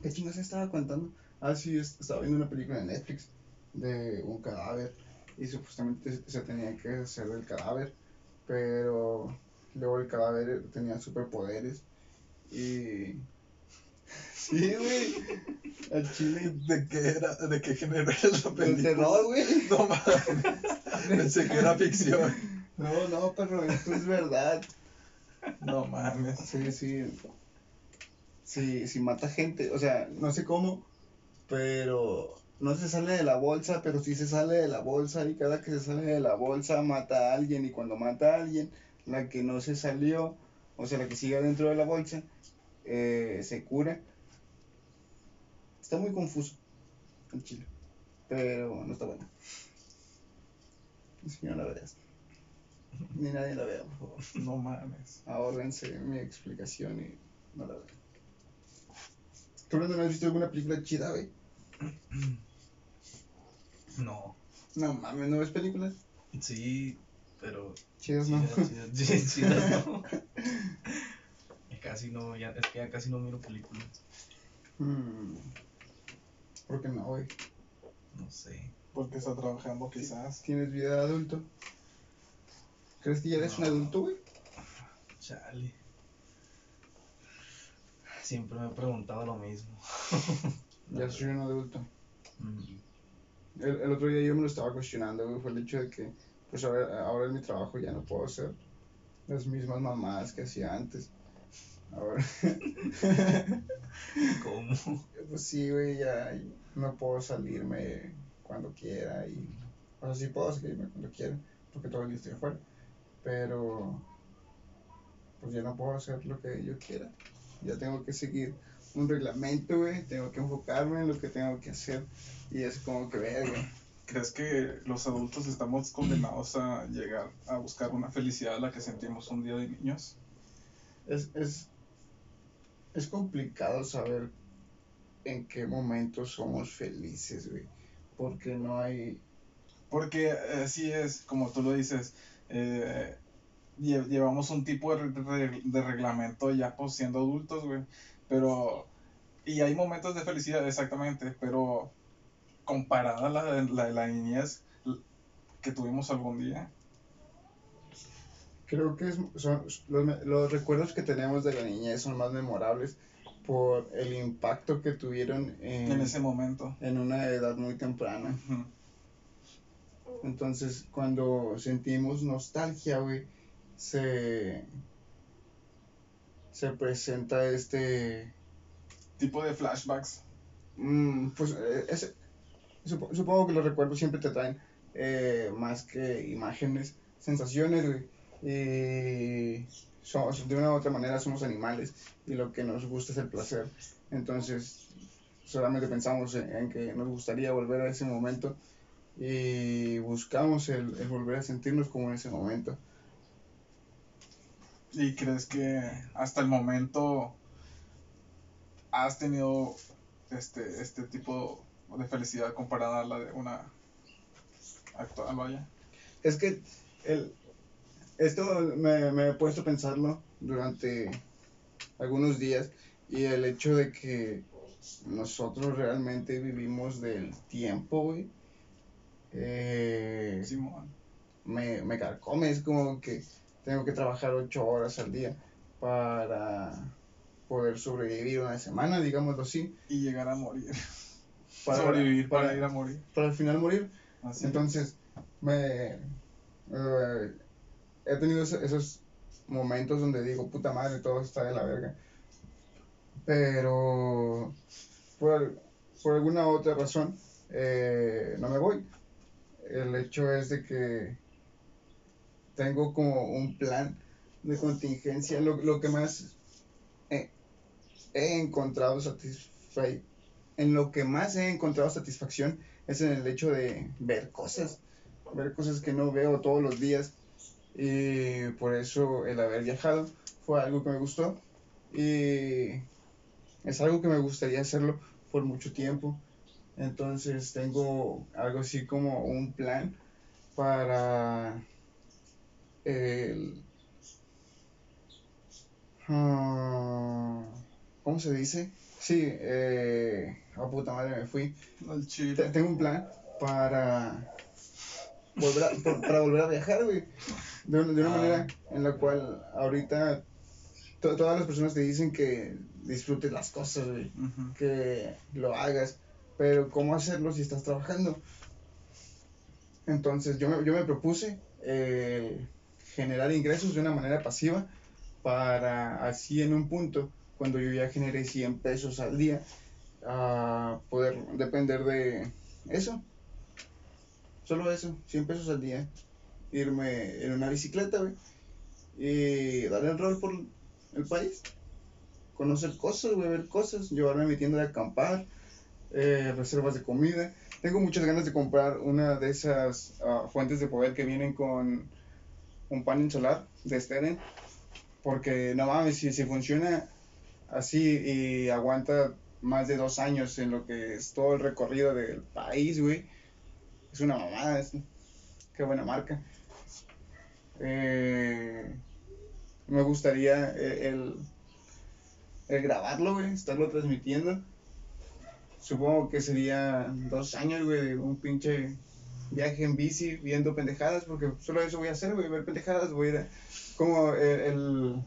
¿Qué chingas estaba contando? Ah, sí, es- estaba viendo una película de Netflix de un cadáver y supuestamente se tenía que hacer del cadáver, pero luego el cadáver tenía superpoderes y... Sí, güey, al chile ¿De qué era? ¿De qué género era la película? terror, güey. No mames. Pensé que era ficción. No, no, pero esto es verdad. No mames. Sí, sí. Sí, sí mata gente, o sea, no sé cómo, pero no se sale de la bolsa, pero sí se sale de la bolsa y cada que se sale de la bolsa mata a alguien y cuando mata a alguien, la que no se salió, o sea, la que sigue dentro de la bolsa, eh, se cura. Está muy confuso en Chile, pero no está. Así que no la veas. Ni nadie la vea, por favor. No mames. Ahórrense mi explicación y no la vean. ¿Tú, Brandon, has visto alguna película chida, güey? <clears throat> No. No mames, ¿no ves películas? Sí, pero. Chidas, ¿no? chidas, <laughs> chidas, chidas, chidas, no. <laughs> Es casi no, ya, es que ya casi no miro películas. Hmm. ¿Por qué no, güey? No sé. Porque está trabajando quizás. ¿Tienes vida de adulto? ¿Crees que ya eres un adulto, güey? Chale. Siempre me he preguntado lo mismo. <laughs> Ya soy un adulto. Mm, El, el otro día yo me lo estaba cuestionando, güey, fue el hecho de que, pues ahora, ahora en mi trabajo ya no puedo hacer las mismas mamadas que hacía antes. Ahora, <laughs> ¿Cómo? pues sí, güey, ya no puedo salirme cuando quiera y, o sea, sí puedo salirme cuando quiera, porque todo el día estoy afuera, pero, pues ya no puedo hacer lo que yo quiera. Ya tengo que seguir un reglamento, güey, tengo que enfocarme en lo que tengo que hacer y es como que verga. ¿Crees que los adultos estamos condenados a llegar a buscar una felicidad a la que sentimos un día de niños? Es, es, es complicado saber en qué momento somos felices, güey. Porque no hay. Porque así es, como tú lo dices, eh, lle- llevamos un tipo de, de reglamento ya pues siendo adultos, güey. Pero, y hay momentos de felicidad, exactamente, pero comparada a la, la la niñez que tuvimos algún día, Creo que es- son, los, los recuerdos que tenemos de la niñez son más memorables por el impacto que tuvieron en, en ese momento. en una edad muy temprana. Entonces, cuando sentimos nostalgia, güey, se, se presenta este. Tipo de flashbacks. Mm, pues eh, supo- supongo que los recuerdos siempre te traen eh, más que imágenes, sensaciones, güey. Y somos, de una u otra manera somos animales y lo que nos gusta es el placer. Entonces, solamente pensamos en, en que nos gustaría volver a ese momento y buscamos el, el volver a sentirnos como en ese momento. ¿Y crees que hasta el momento has tenido este, este tipo de felicidad comparada a la de una actual, vaya? Es que el, esto me, me he puesto a pensarlo durante algunos días y el hecho de que nosotros realmente vivimos del tiempo, güey. eh, me, me carcome, es como que tengo que trabajar ocho horas al día para poder sobrevivir una semana, digámoslo así. Y llegar a morir. Para, Sobrevivir para, para- ir a morir. Para al final morir. Así. Entonces, me. eh, he tenido esos, momentos donde digo, puta madre, todo está de la verga. Pero. Por, por alguna otra razón, eh, no me voy. El hecho es de que tengo como un plan de contingencia. Lo, lo que más he encontrado satisfacción es en el hecho de ver cosas, ver cosas que no veo todos los días y por eso el haber viajado fue algo que me gustó y es algo que me gustaría hacerlo por mucho tiempo. Entonces tengo algo así como un plan para el... ah, ¿Cómo se dice? Sí, eh... A puta madre me fui. Al Te- chile. Tengo un plan para volver a, para volver a viajar, güey. De, una- de una Ah. manera en la cual ahorita to- todas las personas te dicen que disfrutes las cosas, güey. Que lo hagas. Pero ¿cómo hacerlo si estás trabajando? Entonces yo me, yo me propuse eh, generar ingresos de una manera pasiva para así en un punto, cuando yo ya generé 100 pesos al día, a poder depender de eso. Solo eso, 100 pesos al día. Irme en una bicicleta, güey. Y darle el rol por el país. Conocer cosas, güey, ver cosas. Llevarme a mi tienda de acampar. eh, reservas de comida. Tengo muchas ganas de comprar una de esas ah, fuentes de poder que vienen con un panel solar de Steren. Porque no mames, si, si funciona así y aguanta más de dos años en lo que es todo el recorrido del país, güey. Es una mamada, es, qué buena marca. Eh, me gustaría eh, el, el grabarlo, güey, estarlo transmitiendo. Supongo que sería dos años, güey, de un pinche viaje en bici viendo pendejadas, porque solo eso voy a hacer, güey, ver pendejadas, voy a ir a- como el, el,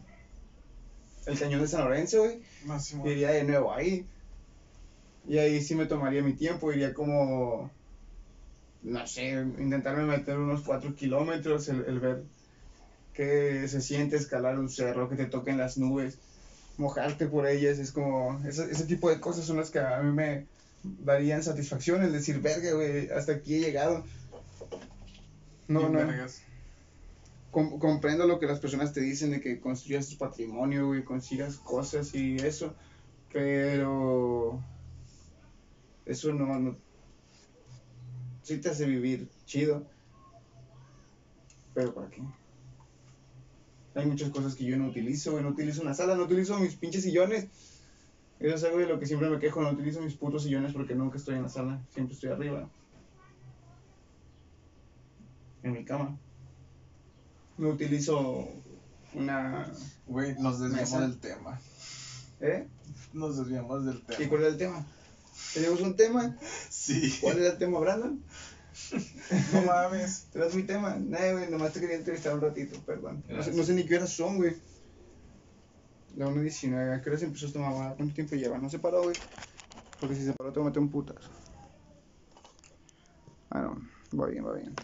el cañón de San Lorenzo, güey. Máximo. Iría de nuevo ahí. Y ahí sí me tomaría mi tiempo, iría como, no sé, intentarme meter unos 4 kilómetros, el, el ver qué se siente escalar un cerro, que te toquen las nubes, mojarte por ellas, es como, ese, ese tipo de cosas son las que a mí me darían satisfacción, el decir, verga, güey, hasta aquí he llegado. No, no, vergas. com- comprendo lo que las personas te dicen de que construyas tu patrimonio, güey, consigas cosas y eso, pero eso no, no sí te hace vivir chido, pero ¿para qué? Hay muchas cosas que yo no utilizo, güey, no utilizo una sala, no utilizo mis pinches sillones. Eso es algo de lo que siempre me quejo, no utilizo mis putos sillones porque nunca estoy en la sala, siempre estoy arriba. En mi cama. No utilizo una... Güey, nos desviamos Mesa. del tema. ¿Eh? Nos desviamos del ¿Y tema. cuál era el tema? ¿Teníamos un tema? <laughs> Sí. ¿Cuál era el tema, Brandon? <laughs> No mames. ¿Traes mi tema? No, güey, nomás te quería entrevistar un ratito, perdón. No sé, no sé ni qué horas son, güey. La 1.19, ¿a qué hora se empezó esta mamada? ¿Cuánto tiempo lleva? No se paró, güey. Porque si se paró te meter un putazo. Ah, no, va bien, va bien.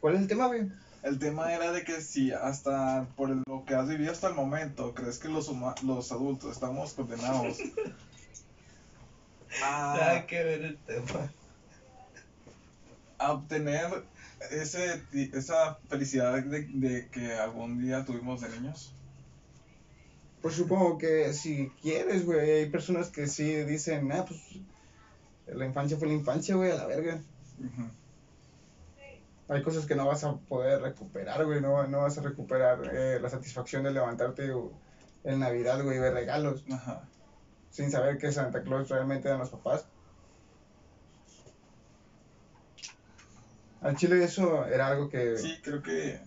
¿Cuál es el tema, güey? El tema era de que si hasta por lo que has vivido hasta el momento, crees que los, huma- los adultos estamos condenados Nada a, que ver el tema. a obtener ese, esa felicidad de, de que algún día tuvimos de niños? Pues supongo que si quieres, güey. Hay personas que sí dicen, ah, pues la infancia fue la infancia, güey, a la verga. Hay cosas que no vas a poder recuperar, güey. No, no vas a recuperar eh, la satisfacción de levantarte en Navidad, güey, y ver regalos. Ajá. Sin saber que Santa Claus realmente eran los papás. Al chile eso era algo que... Sí, creo que.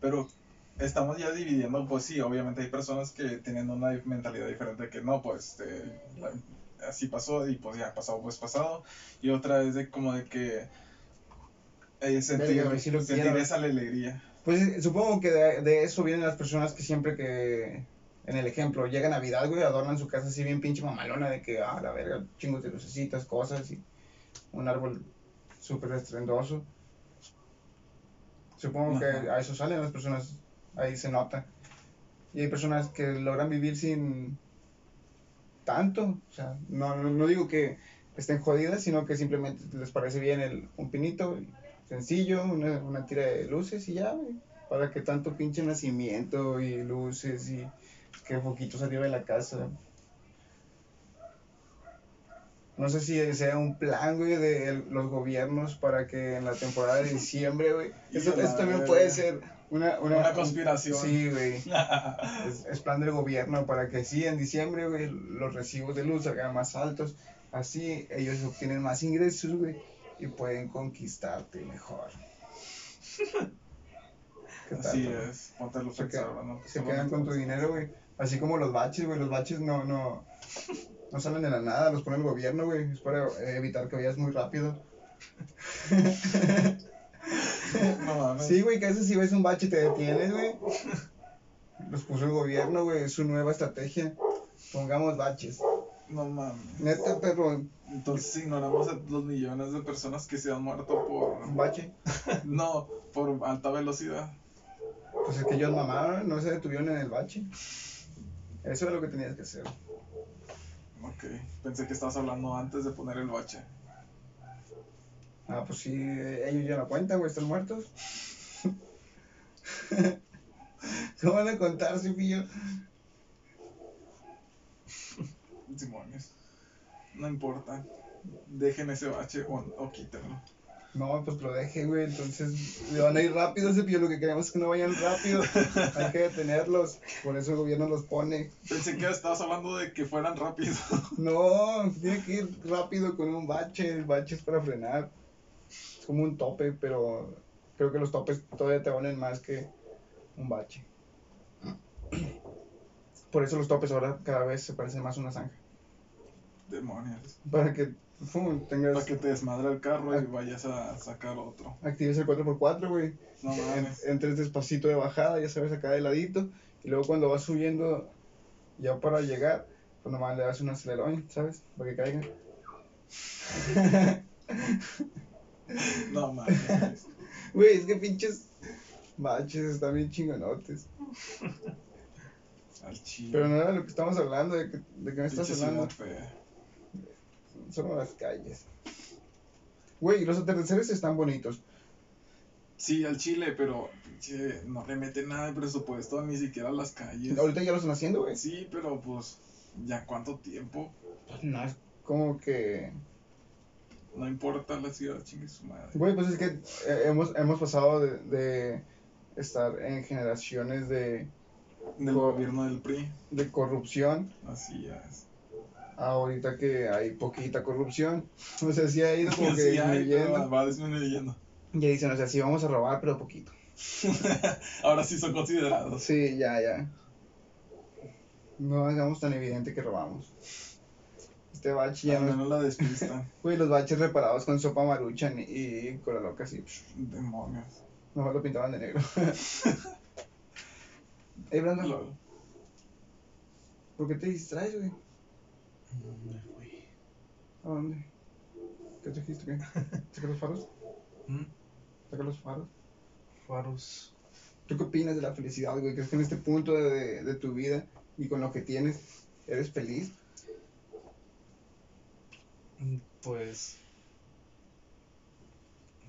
Pero estamos ya dividiendo, pues sí, obviamente hay personas que tienen una mentalidad diferente que no, pues este, la- así pasó y pues ya pasado, pues pasado. Y otra es de como de que Eh, sentir, esa alegría. Pues eh, supongo que de, de eso vienen las personas que siempre que, en el ejemplo, llega Navidad, güey, adornan su casa así bien pinche mamalona de que, ah, la verga, chingos de lucecitas, cosas y un árbol súper estrendoso. Supongo que a eso salen las personas, ahí se nota. Y hay personas que logran vivir sin tanto, o sea, no, no, no digo que estén jodidas, sino que simplemente les parece bien el, un pinito sencillo, una, una tira de luces y ya, güey. Para que tanto pinche nacimiento y luces y que foquitos arriba de la casa. No sé si sea un plan, güey, de los gobiernos para que en la temporada de diciembre, güey. <laughs> Eso, también puede ser una, una, Una conspiración. Sí, güey. <laughs> Es, es plan del gobierno para que sí, en diciembre, güey, los recibos de luz salgan más altos. Así ellos obtienen más ingresos, güey, y pueden conquistarte mejor. <laughs> ¿Qué tal, Así es, ponte a Se, se quedan con tu dinero, güey. Así como los baches, güey. Los baches no, no, no salen de la nada, los pone el gobierno, güey. Es para evitar que vayas muy rápido. <laughs> No mames. Sí, güey, que a veces si ves un bache te detienes, güey. Los puso el gobierno, güey. Es su nueva estrategia. Pongamos baches. No mames. Neta, perro, Entonces ignoramos a los millones de personas que se han muerto por... un bache. <laughs> No, por alta velocidad. Pues es que ellos mamaron, no se detuvieron en el bache. Eso es lo que tenías que hacer. Ok, pensé que estabas hablando antes de poner el bache. Ah, pues sí, ellos ya no cuentan, güey, están muertos. <laughs> ¿Cómo van a contar, Cepillo? Simones. No importa. Dejen ese bache o, o quítenlo. No, pues lo deje, güey, entonces le van a ir rápido, Cepillo, lo que queremos es que no vayan rápido. Hay que detenerlos, por eso el gobierno los pone. Pensé que estabas hablando de que fueran rápido. <laughs> No, tiene que ir rápido con un bache, el bache es para frenar. Es como un tope, pero creo que los topes todavía te valen más que un bache. Por eso los topes ahora cada vez se parecen más a una zanja. Demonios. Para que fum, tengas, Para que te desmadre el carro y vayas a sacar otro. actives el 4x4, güey. No mames. entres despacito de bajada, ya sabes, acá de ladito. Y luego cuando vas subiendo, ya para llegar, pues nomás le das un acelerón, ¿sabes? Para que caiga. <laughs> No mames. Güey, es que pinches baches están bien chingonotes. Al. Pero no era lo que estamos hablando, de que, de que me estás hablando. fea. Son las calles. Güey, los atardeceres están bonitos. Sí, al chile, pero pinche, no le meten nada de presupuesto ni siquiera a las calles. Ahorita ya lo están haciendo, güey. Sí, pero pues, ¿ya cuánto tiempo? Pues no es como que. No importa la ciudad, chingue su madre. Güey, pues es que eh, hemos, hemos pasado de, de estar en generaciones de, Del gobierno del PRI. de corrupción Así es. Ahorita que hay poquita corrupción. <laughs> O sea, sí ha ido <laughs> como que Sí hay, disminuyendo. va disminuyendo. Ya dicen, o sea, sí vamos a robar, pero poquito. <laughs> Ahora sí son considerados. Sí, ya, ya. No hagamos tan evidente que robamos. Este bache ya Al no menos la despistan. Güey, los baches reparados con sopa maruchan y, cola loca así. Demonios. Mejor lo pintaban de negro. Ey, Brandon. ¿por qué te distraes, güey? Me fui. ¿A dónde? ¿Qué trajiste, qué? <laughs> ¿Saca los faros? ¿Mm? ¿Saca los faros? Faros. ¿Tú qué opinas de la felicidad, güey? ¿Crees que en este punto de, de, de tu vida y con lo que tienes, eres feliz? Mm, Pues.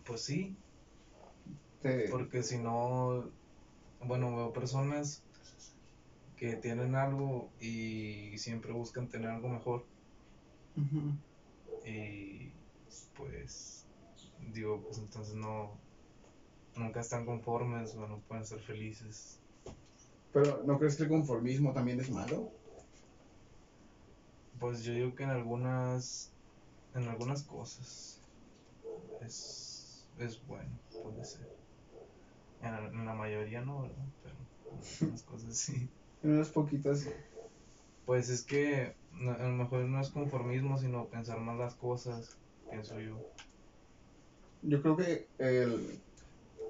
Pues sí, Te- porque si no. Bueno, veo personas que tienen algo y siempre buscan tener algo mejor. Y pues. Digo, pues entonces no. Nunca están conformes o no pueden ser felices. Pero, ¿no crees que el conformismo también es malo? Pues yo digo que en algunas. En algunas cosas. Es. Es bueno, puede ser. En, la- en la mayoría no, ¿verdad? Pero en algunas cosas sí. En unas poquitas. Pues es que no- a lo mejor no es conformismo, sino pensar más las cosas, pienso yo. yo creo que el,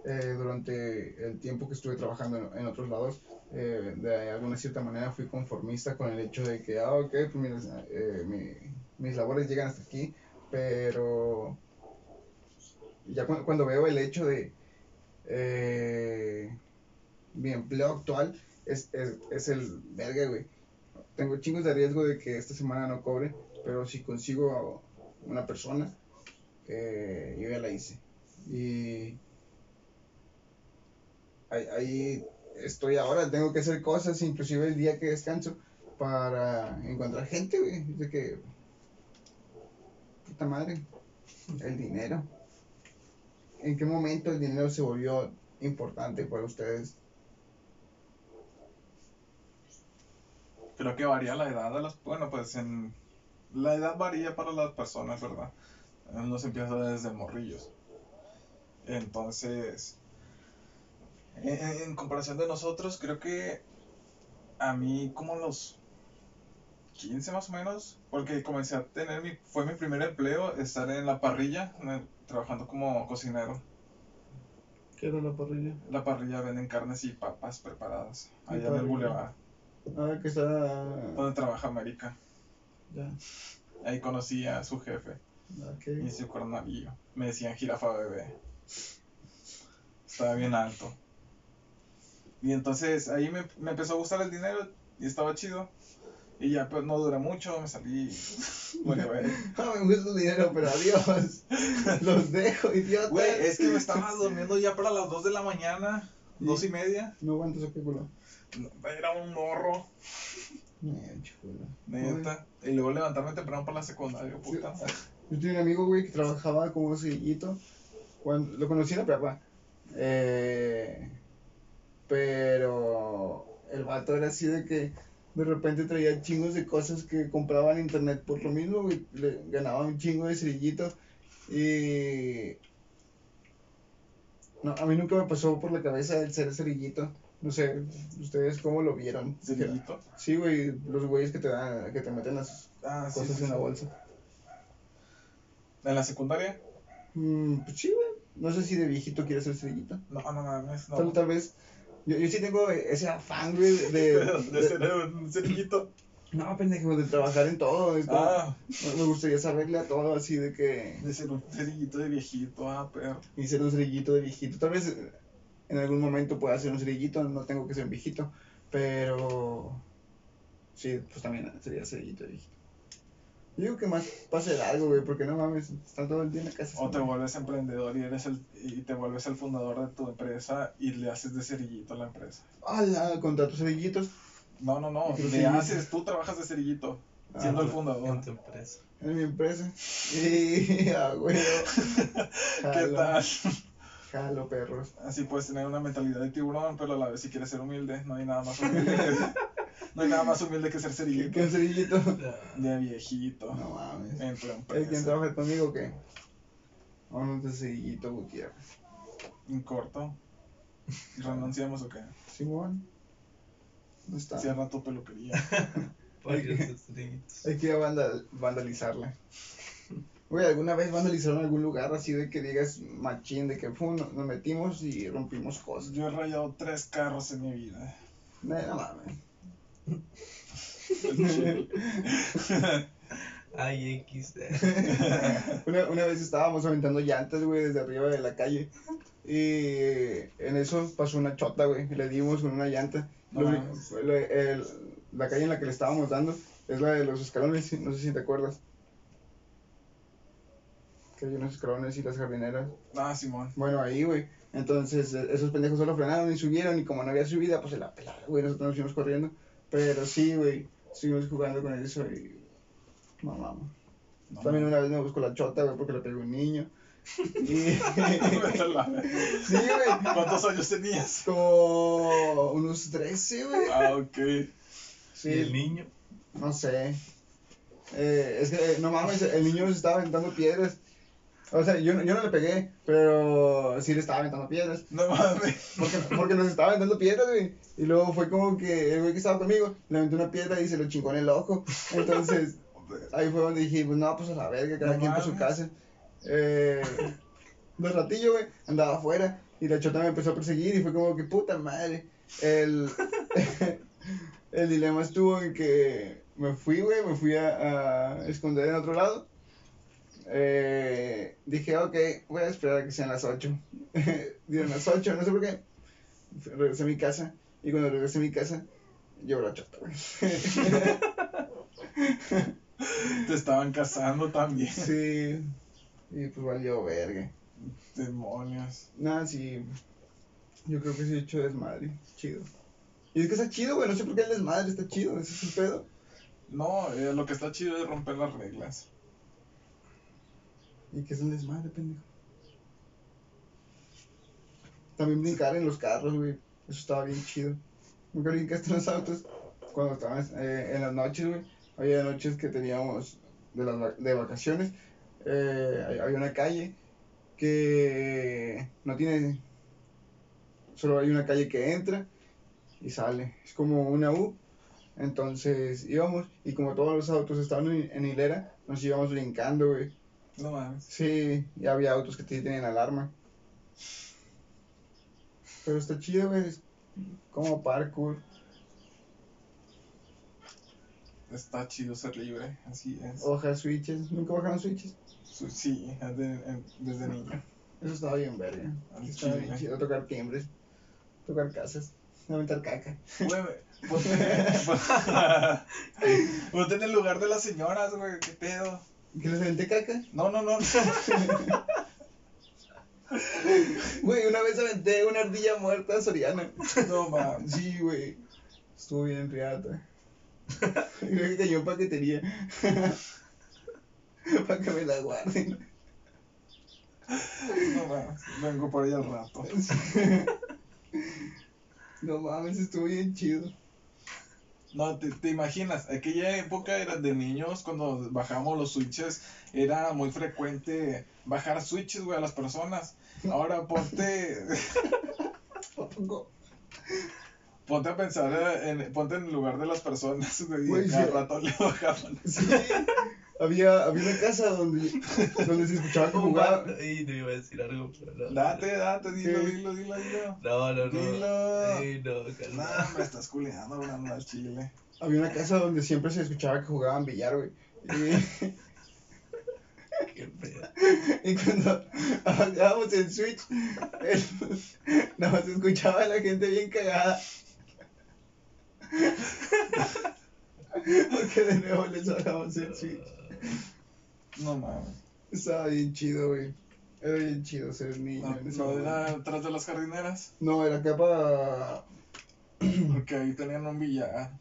eh, durante el tiempo que estuve trabajando en, en otros lados, eh, de alguna cierta manera fui conformista con el hecho de que, ah, ok, pues mira, eh, mi- mis labores llegan hasta aquí, pero ya cu- cuando veo el hecho de eh, mi empleo actual, es, es, es el verga, güey. Tengo chingos de riesgo de que esta semana no cobre, pero si consigo una persona, eh, yo ya la hice. Y ahí, ahí estoy ahora, tengo que hacer cosas, inclusive el día que descanso, para encontrar gente, güey. De que, puta madre, el dinero. ¿En qué momento el dinero se volvió importante para ustedes? Creo que varía la edad de las... Bueno, pues en... La edad varía para las personas, ¿verdad? No se empieza desde morrillos. Entonces, en, en comparación de nosotros, creo que a mí como los 15 más o menos, porque comencé a tener mi... Fue mi primer empleo, estar en la parrilla, trabajando como cocinero. ¿Qué era la parrilla? La parrilla venden carnes y papas preparadas, ¿Qué allá en el boulevard, Ah, que está... donde trabaja América. Ya, Ahí conocí a su jefe. y su cornalillo. Me decían jirafa bebé. Estaba bien alto. Y entonces ahí me, me empezó a gustar el dinero y estaba chido. Y ya pues no dura mucho, me salí. Bueno, güey. Ah, me gusta el dinero, pero adiós. <laughs> Los dejo, idiota. Güey, es que me estaba durmiendo ya para las 2 de la mañana, dos y media. No aguanto ese culo. Era un morro, chulo. neta. Y luego levantarme temprano para la secundaria, puta. Yo tenía un amigo, güey, que trabajaba como sillito. Cuando, lo conocí en la prepa. Eh, pero el vato era así de que de repente traía chingos de cosas que compraba en internet por lo mismo, güey. Le ganaba un chingo de cerillito. Y. No, a mí nunca me pasó por la cabeza el ser cerillito. No sé, ¿ustedes cómo lo vieron? Cerillito. Sí, güey, los güeyes que te dan, que te meten las Ah, cosas sí, en la bolsa. ¿En la secundaria? Mm, pues sí, güey. No sé si de viejito quieres ser cerillito. No, no mames, no. tal vez. Yo, yo sí tengo ese afán, güey, de, <laughs> De, de- ser un cerillito. No, pendejo, de trabajar en todo. como- Ah. me- gustaría saberle a todo así de que. De ser un cerillito de viejito, ah, perro. Y ser un cerillito de viejito. Tal vez en algún momento pueda ser un cerillito, no tengo que ser un viejito. Pero. Sí, pues también sería cerillito viejito. Yo digo que más pase de algo, güey, porque no mames, están todo el día en la casa. O te vuelves emprendedor y eres el y te vuelves el fundador de tu empresa y le haces de cerillito a la empresa. ¡Hala! Contra tus cerillitos No, no, no, le sí. haces, tú trabajas de cerillito, siendo Ah, el En fundador. tu empresa. en mi empresa. <laughs> Y, <laughs> ah, güey. <laughs> ¿Qué tal? Jalo, perros. Así puedes tener una mentalidad de tiburón, pero a la vez si quieres ser humilde, no hay nada más humilde que, <laughs> no hay nada más humilde que ser ¿Qué, cerillito. qué cerillito? <laughs> De viejito. No mames. En ¿El quien empresa. trabaja conmigo o qué? Vamos de cerillito, Gutiérrez. En corto. <laughs> ¿Renunciamos o qué? Simón. No está. Cierra tu peluquería. Pollos estrellitos. Hay que vandal- vandalizarla. Güey, ¿alguna vez vandalizaron algún lugar así de que digas machín, de que pum, nos nos metimos y rompimos cosas? Yo he rayado tres carros en mi vida. No, no mames. <laughs> Ay, X. <laughs> Una, una vez estábamos aventando llantas, güey, desde arriba de la calle. Y en eso pasó una chota, güey. y Le dimos con una llanta. No Lo- mames. lo- el- la calle en la que le estábamos dando es la de los escalones. No sé si te acuerdas. Que hay unos escalones y las jardineras. Ah, Simón. Bueno, ahí, güey. Entonces, eh, esos pendejos solo frenaron y subieron. Y como no había subida, pues se la pelaron, güey. Nosotros nos fuimos corriendo. Pero sí, güey. Estuvimos jugando con eso y. Mamamos. No, También una vez me buscó la chota, güey, porque le pegó un niño. Y. <laughs> Sí, güey. ¿Cuántos años tenías? Como unos 13, güey. Ah, ok. Sí, ¿Y el niño? no sé. Eh, es que, eh, no mames, el niño se estaba aventando piedras. O sea, yo, no- yo no le pegué, pero sí le estaba aventando piedras. No mames. Porque, porque nos estaba aventando piedras, güey. Y luego fue como que el güey que estaba conmigo le aventó una piedra y se lo chingó en el ojo. Entonces, <laughs> ahí fue donde dije, pues no, pues a la verga, cada No quien por su casa. Eh, <laughs> de ratillo, güey, andaba afuera y la chota me empezó a perseguir y fue como que puta madre. El, <laughs> el dilema estuvo en que me fui, güey, me fui a, a esconder en otro lado. Eh, dije, ok, voy a esperar a que sean las 8. <laughs> Dieron las 8, no sé por qué. Regresé a mi casa y cuando regresé a mi casa, yo la chota, güey. <laughs> Te estaban casando también. Sí. Y pues valió verga. Demonios. Nada, sí. Yo creo que sí he hecho desmadre. Chido. Y es que está chido, güey. No sé por qué el desmadre está chido. Ese es el pedo. No, eh, lo que está chido es romper las reglas. ¿Y qué es el desmadre, pendejo? También brincar en los carros, güey. Eso estaba bien chido. Nunca brincaste en los autos. Cuando estabas eh, en las noches, güey. Había noches que teníamos de, las, de vacaciones. eh, había una calle que no tiene. Solo hay una calle que entra y sale. Es como una U. Entonces íbamos y como todos los autos estaban en, en hilera, nos íbamos brincando, güey. No mames. Sí, y había autos que sí tenían alarma. Pero está chido, güey. es Como parkour. Está chido ser libre, así es. Hojas, switches. ¿Nunca bajaron switches? Sí, de- en- desde niño. Eso estaba bien verga. Estaba bien chido. Tocar timbres. Tocar casas. Aventar caca. Güey, ponte en el lugar de las señoras, güey, qué pedo. ¿Que les aventé caca? No, no, no. <laughs> Güey, una vez aventé una ardilla muerta a Soriana. No mames. Sí, güey. Estuvo bien riata. Creo que cayó en paquetería. <laughs> Para que me la guarden. No mames. Vengo por ahí al rato. <laughs> No mames, estuvo bien chido. No, te, te imaginas, aquella época era de niños, cuando bajábamos los switches, era muy frecuente bajar switches, güey, a las personas. Ahora ponte, ponte a pensar en, ponte en el lugar de las personas, güey, y cada rato le bajaban. Sí. Había, había una casa donde, donde se escuchaba que jugaba. Y no iba a decir algo, pero no. Date, date, dilo, ¿Qué? dilo, dilo, dilo. No, no, no. Dilo. Ey, no, No, calma. me estás culeando, Brandon, al chile. Había una casa donde siempre se escuchaba que jugaban billar, güey. <laughs> Y, Qué pedo. y cuando apagábamos el switch, nada más se escuchaba a la gente bien cagada. <laughs> Porque de nuevo les bajamos el switch. No mames. Estaba bien chido, güey. Era bien chido ser niño. No, en ese no momento. era atrás de las jardineras, No, era acá para. <clears throat> porque ahí tenían un billar.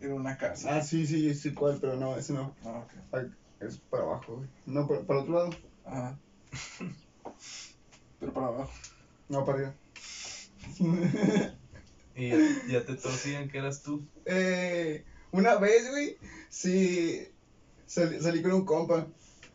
Era una casa. Ah, sí, sí, yo sé cuál, pero no, ese no. Ah, ok. Ah, Es para abajo, güey. No, para, para otro lado. Ajá. Pero para abajo. No, para arriba. <laughs> Y ya, ya te torcían que eras tú. eh, una vez, güey, sí, salí, salí con un compa.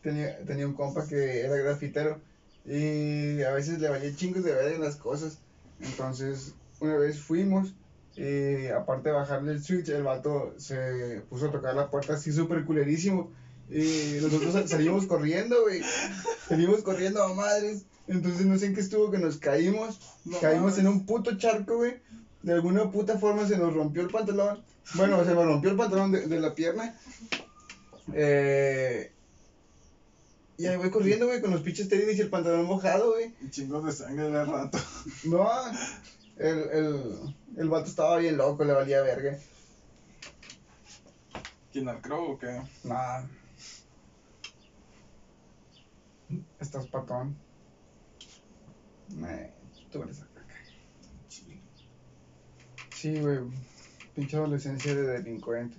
Tenía, tenía un compa que era grafitero. Y a veces le valía chingos de ver en las cosas. Entonces, una vez fuimos. Y aparte de bajarle el switch, el vato se puso a tocar la puerta así súper culerísimo. Y nosotros sal- salimos corriendo, güey. Salimos corriendo a madres. Entonces no sé en qué estuvo que nos caímos. No caímos en un puto charco, güey. De alguna puta forma se nos rompió el pantalón. Bueno, se me rompió el pantalón de, de la pierna. Eh, y ahí voy corriendo, güey, con los pinches tenis y el pantalón mojado, güey. Y chingos de sangre de rato. No, el, el, el vato estaba bien loco, le valía verga. ¿Quién al crow o qué? Nah. Estás patón. Nah, tú eres acá. Sí, güey. Pinche adolescencia de delincuentes.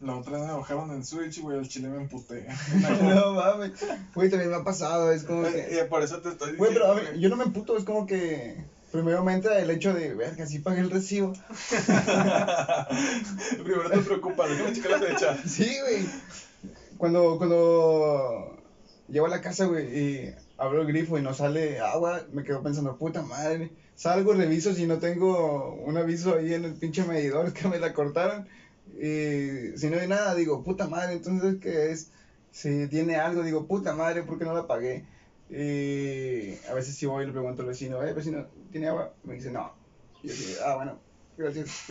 La otra vez me bajaron en Switch, güey, el chile me emputé. <laughs> no mames. Güey, también me ha pasado, es como que. Eh, por eso te estoy Güey, diciendo. pero a mí- yo no me emputo, es como que. Primeramente el hecho de, verga, sí pagué el recibo. <laughs> Primero te preocupas, déjame checar la fecha. Sí, güey. Cuando, cuando llego a la casa, güey, y abro el grifo y no sale agua, me quedo pensando, puta madre. Salgo, reviso si no tengo un aviso ahí en el pinche medidor, <laughs> que me la cortaron. Y si no hay nada, digo, puta madre, entonces, ¿qué es? Sí, tiene algo, digo, puta madre, ¿por qué no la pagué? Y a veces si voy y le pregunto al vecino, eh, vecino, ¿tiene agua? Me dice, no. Y yo digo, ah, bueno, gracias.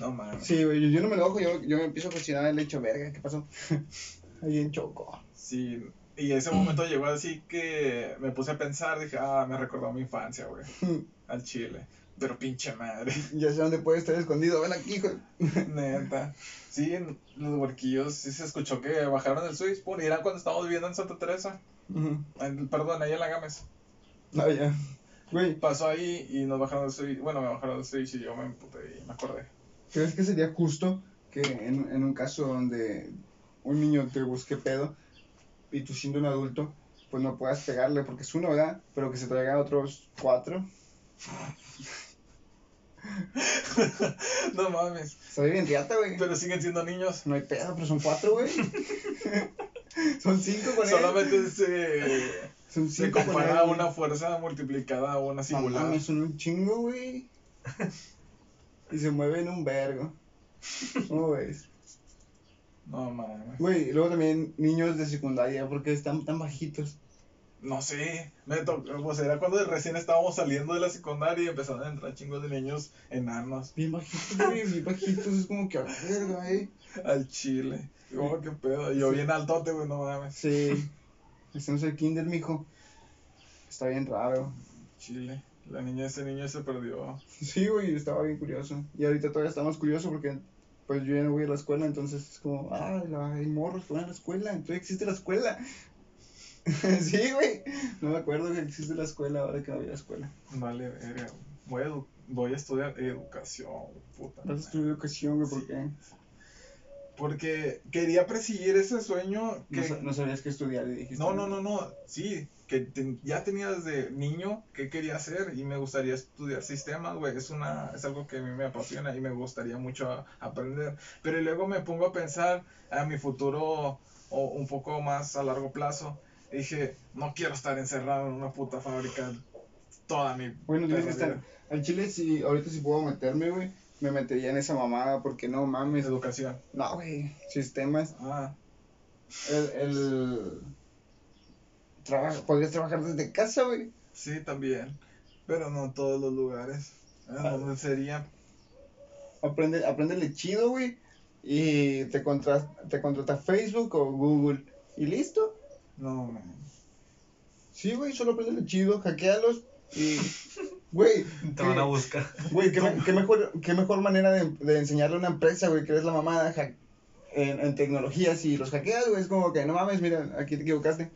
No mames. Sí, yo, yo no me enojo, yo, yo me empiezo a cuestionar el hecho, verga, ¿qué pasó? <laughs> Ahí en Choco. Sí, y ese momento llegó así que me puse a pensar, dije, ah, me recordó mi infancia, güey, <laughs> al chile. Pero pinche madre, <laughs> Ya sé dónde puede estar escondido, ven aquí, hijo. <laughs> neta. Sí, en los huerquillos sí se escuchó que bajaron el switch, pum, y era cuando estábamos viviendo en Santa Teresa, en- perdón, ahí en la Gámez. Ah, ya. Güey, Pasó ahí y nos bajaron el switch, bueno, me bajaron el switch y yo me emputé y me acordé. ¿crees que sería justo que en, en un caso donde un niño te busque pedo y tú siendo un adulto, pues no puedas pegarle porque es uno, ¿verdad? Pero que se traiga otros cuatro. <laughs> no mames, Está bien riata, güey. pero siguen siendo niños. No hay pedo, pero son cuatro, güey. <laughs> son cinco con él. Solamente se, Son se cinco con compara él. una fuerza multiplicada a una No singular. mames, son un chingo, güey. <laughs> y se mueven un vergo. ¿Cómo ves? No mames. Güey, y luego también niños de secundaria, porque están tan bajitos. No sé, me tocó, pues era cuando recién estábamos saliendo de la secundaria y empezaron a entrar chingos de niños enanos Bien bajitos, güey, bien bajitos. Es como que a verga, eh. al chile. Oh, qué pedo. Yo bien altote, güey, no mames. Sí. Estamos en el kinder, mijo. Está bien raro. Chile. La niña, ese niño se perdió. Sí, güey, estaba bien curioso. Y ahorita todavía estamos curiosos porque pues yo ya no voy a la escuela, entonces es como, ah, la- hay morros que van a la escuela, entonces existe la escuela. <laughs> sí, güey. No me acuerdo que existe la escuela ahora que no voy a la escuela. Vale, verga. Voy a, edu- voy a estudiar educación, puta. Vas a estudiar educación, güey, ¿por Sí. qué? Porque quería perseguir ese sueño No, que... sa- no sabías qué estudiar y dijiste. No, no, no, no, sí, que ten- ya tenía desde niño que quería hacer y me gustaría estudiar sistemas, güey, es una, es algo que a mí me apasiona y me gustaría mucho a- aprender, pero luego me pongo a pensar a mi futuro o un poco más a largo plazo, y dije, no quiero estar encerrado en una puta fábrica toda mi Bueno, tienes que estar. Al chile, si ahorita si puedo meterme, güey, me metería en esa mamada porque no mames. educación. No, güey, sistemas. Ah, El. el... Trabaja, podrías trabajar desde casa, güey. sí, también, pero no en todos los lugares. ¿En Ah. dónde sería? Aprende, apréndele chido, güey. Y te, contra, te contrata Facebook o Google. Y listo. No, man. Sí, güey, solo aprendele chido, hackealos. Y. <laughs> Güey, Te van a buscar. güey, qué, me- qué mejor, qué mejor manera de, de enseñarle a una empresa, güey, que eres la mamada hack- en, en tecnologías y los hackeas, güey. Es como que no mames, mira, aquí te equivocaste.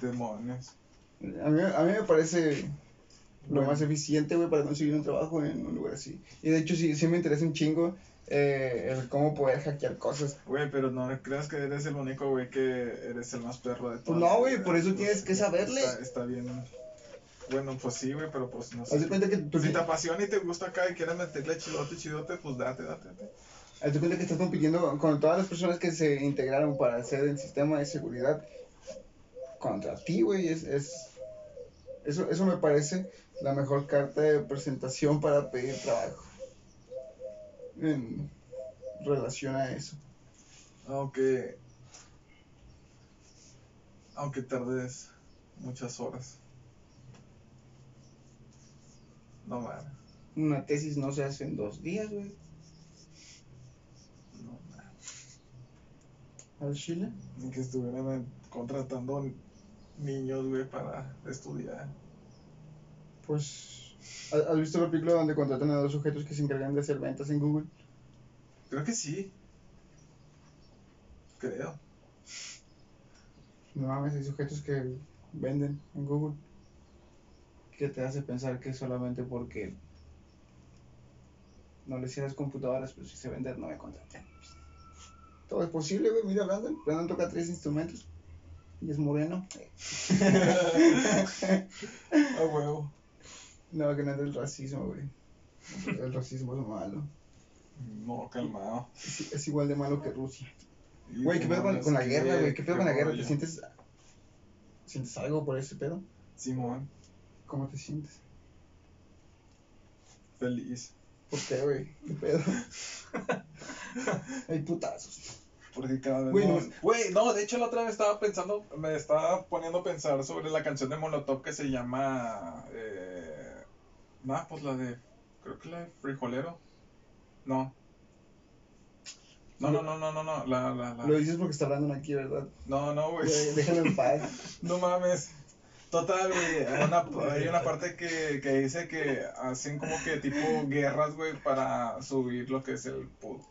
Demonios. A mí, a mí me parece lo Bueno. más eficiente, güey, para conseguir un trabajo en un lugar así. Y de hecho, sí, sí me interesa un chingo eh, el cómo poder hackear cosas. Güey, pero no creas que eres el único, güey, que eres el más perro de todos. Pues no, güey, por eso tienes que saberle. Está, está bien. Bueno, pues sí, güey, pero pues no Haz de sé. cuenta que tú Si te apasiona y te gusta acá y quieres meterle chidote, chidote, pues date, date, date. haz de cuenta que estás compitiendo con todas las personas que se integraron para hacer el sistema de seguridad contra ti, güey. Es, es, eso, eso me parece la mejor carta de presentación para pedir trabajo. En relación a eso. Aunque. Aunque tardes muchas horas. No mames. Una tesis no se hace en dos días, güey. No mames. Al Chile. Ni que estuvieran contratando niños, güey, para estudiar. Pues, ¿has visto la película donde contratan a dos sujetos que se encargan de hacer ventas en Google? Creo que sí. Creo. No mames, hay sujetos que venden en Google. Que te hace pensar que solamente porque no les hicieras computadoras, pero si sé vender, no me contratan. Todo es posible, güey. Mira, Brandon. Brandon toca tres instrumentos. Y es moreno. <laughs> A huevo. No, que no es del racismo, güey. El racismo es malo. No, calmado. Es, es igual de malo que Rusia. Güey, ¿qué pedo con, la guerra, güey? ¿Qué pedo con la guerra? ¿Te sientes, sientes algo por ese pedo? Simón, ¿Cómo te sientes? feliz. ¿Por qué, güey? ¿Qué pedo? <laughs> Hay putazos. Porque cada vez Güey, más- no- Güey, no, de hecho la otra vez estaba pensando, me estaba poniendo a pensar sobre la canción de Molotov que se llama... Eh, nah, pues la de... Creo que la de Frijolero. No. No, no, no, no, no, no, la, la, la. Lo dices porque está hablando aquí, ¿verdad? No, no, güey. Güey, Déjalo en paz. <laughs> No mames. Total, güey. Hay una, <laughs> hay una parte que, que dice que hacen como que tipo guerras, güey, para subir lo que es el puto.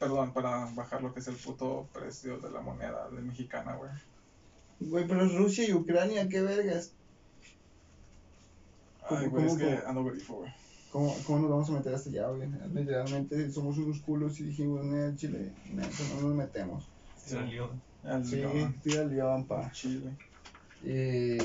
Perdón, para bajar lo que es el puto precio de la moneda de mexicana, güey. Güey, pero es Rusia y Ucrania, qué vergas. Ay, ¿Cómo- güey, es cómo- que ando grifo, güey. ¿Cómo, ¿Cómo nos vamos a meter hasta allá, güey? Literalmente somos unos culos y dijimos, en Chile, neta, no nos metemos. Salió. Al Sí, león, tira el león, pa. Chile. Y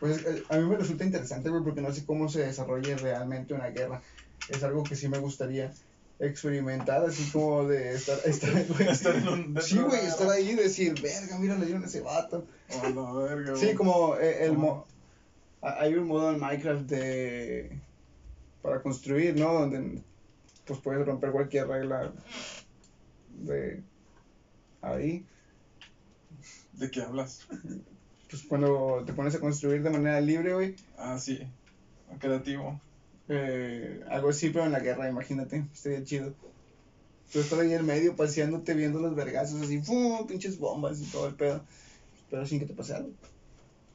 pues eh, a mí me resulta interesante, güey, porque no sé cómo se desarrolle realmente una guerra. Es algo que sí me gustaría experimentar, así como de estar, estar, <laughs> güey. Estar en un- Sí, güey, de- estar ahí y decir, verga, mira, le dieron a ese vato. Oh, la verga, Sí, como eh, el mo ha- hay un modo en Minecraft de para construir, ¿no? Donde pues puedes romper cualquier regla de ahí. ¿De qué hablas? Pues cuando te pones a construir de manera libre, güey, Ah, sí. Creativo. Eh, algo así, pero en la guerra, imagínate, estaría chido. Tú estás ahí en medio paseándote, viendo los vergazos así, ¡fum! pinches bombas y todo el pedo, pero sin que te pase algo.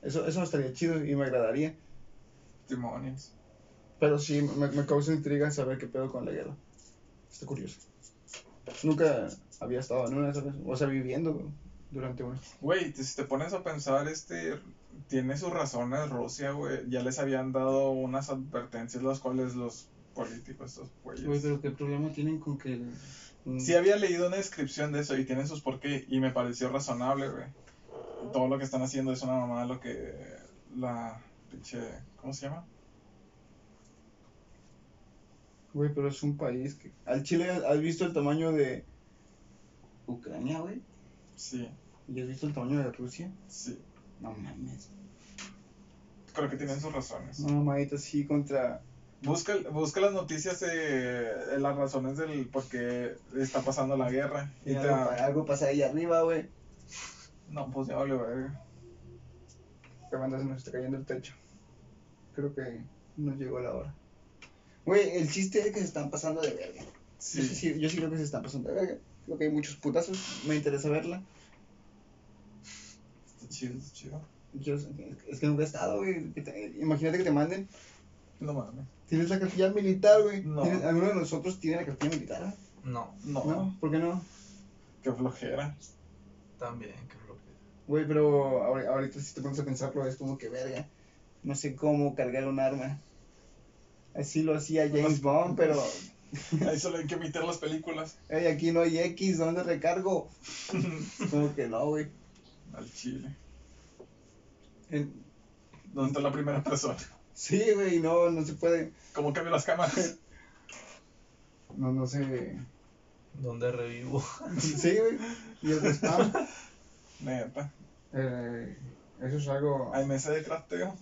Eso, eso estaría chido y me agradaría. Demonios. Pero sí, me, me causa intriga saber qué pedo con la guerra. Está curioso. Nunca había estado en una, ¿sabes? O sea, viviendo durante una. Güey, si te pones a pensar, este, tiene sus razones Rusia, güey. Ya les habían dado unas advertencias, las cuales los políticos, estos güeyes. pero qué problema tienen con que... Sí había leído una descripción de eso y tienen sus por qué y me pareció razonable, güey. Todo lo que están haciendo es una mamada lo que la pinche, ¿cómo se llama? Güey, pero es un país que... Al Chile, ¿has visto el tamaño de... Ucrania, güey? Sí, ¿Y has visto el tamaño de Rusia? sí. No mames. Creo que tienen sus razones. No, mamadita, sí, contra... Busca, busca las noticias de, de las razones del por qué está pasando la guerra. Y Y algo, pa- algo pasa ahí arriba, güey. no, pues ya vale, verga. Que banda se nos está cayendo el techo. Creo que nos llegó la hora. Güey, el chiste es que se están pasando de verga. Yo, sí, Sí. sí- yo sí creo que se están pasando de verga. Creo que hay muchos putazos. Me interesa verla. Chido, chido. Yo, es que nunca he estado, güey. que te- Imagínate que te manden. No mames. Tienes la cartilla militar, güey. No. ¿Tienes- ¿Alguno de nosotros tiene la cartilla militar? No, No, ¿No? ¿Por qué no? qué flojera. también, qué flojera. Güey, pero ahori- ahorita si te pones a pensarlo es como que verga. No sé cómo cargar un arma. Así lo hacía James <laughs> Bond, pero Ahí solo hay que emitir las películas. <laughs> hey, aquí no hay X, ¿dónde recargo? <laughs> Como que no, güey. Al chile. En- ¿Dónde está la primera persona? Sí, güey, no, no se puede. ¿Cómo cambian las cámaras? No, no sé. ¿Dónde revivo? <laughs> Sí, güey. Y el spam. Neta. Eh, eso es algo Hay mesa de crafteo.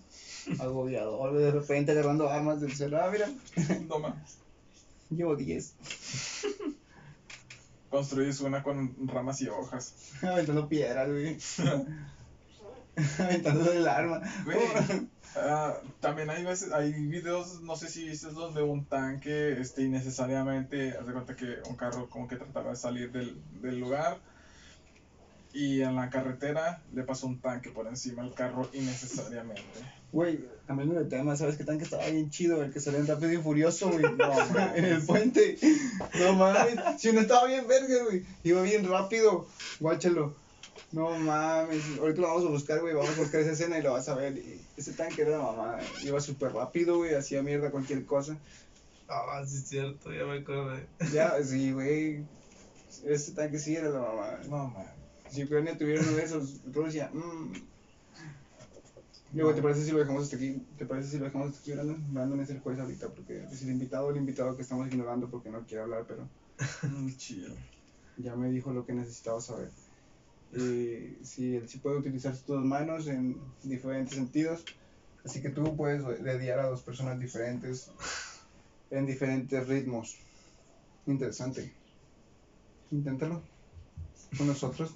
agobiador, güey. De repente agarrando armas del celular. Ah, mira, No mames. llevo 10. <laughs> Construyes una con ramas y hojas. <laughs> Aventando piedras, güey. <laughs> Aventando el arma. Güey. <laughs> Ah, también hay veces, hay videos, no sé si viste los de un tanque, este, innecesariamente, haz de cuenta que un carro como que trataba de salir del, del lugar y en la carretera le pasó un tanque por encima del carro innecesariamente. Güey, cambiando de tema, ¿sabes qué tanque estaba bien chido? El que salió en Rápido y Furioso, güey. No, mames. <laughs> en el puente. No mames. Si no estaba bien verga, güey. Iba bien rápido. Guáchalo. No mames. Ahorita lo vamos a buscar, güey. Vamos a buscar esa escena y lo vas a ver. Y ese tanque era la mamá. Iba súper rápido, güey. Hacía mierda cualquier cosa. Ah, sí es cierto, ya me acordé. Ya, sí, güey. Ese tanque sí era la mamá. No, man. Si Ucrania tuviera uno de esos, Rusia, mmm. Luego, ¿te parece si lo dejamos hasta aquí? ¿Te parece si lo dejamos hasta aquí, Brandon? Brandon es el juez ahorita, porque es el invitado, el invitado que estamos ignorando porque no quiere hablar, pero <laughs> Chido. ya me dijo lo que necesitaba saber. Y sí, él sí puede utilizar sus dos manos en diferentes sentidos, así que tú puedes dediar a dos personas diferentes en diferentes ritmos. Interesante. Inténtalo. Con nosotros.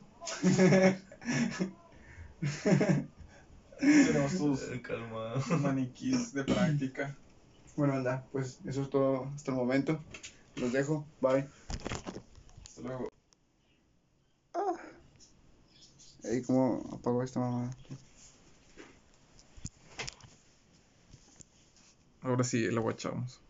<laughs> Tenemos <laughs> tus Eh, Calma. maniquís de práctica. bueno, anda, pues eso es todo hasta el momento. Los dejo. Bye. Hasta luego. Ey, ¿cómo apago esta mamá? Ahora sí, la guachamos.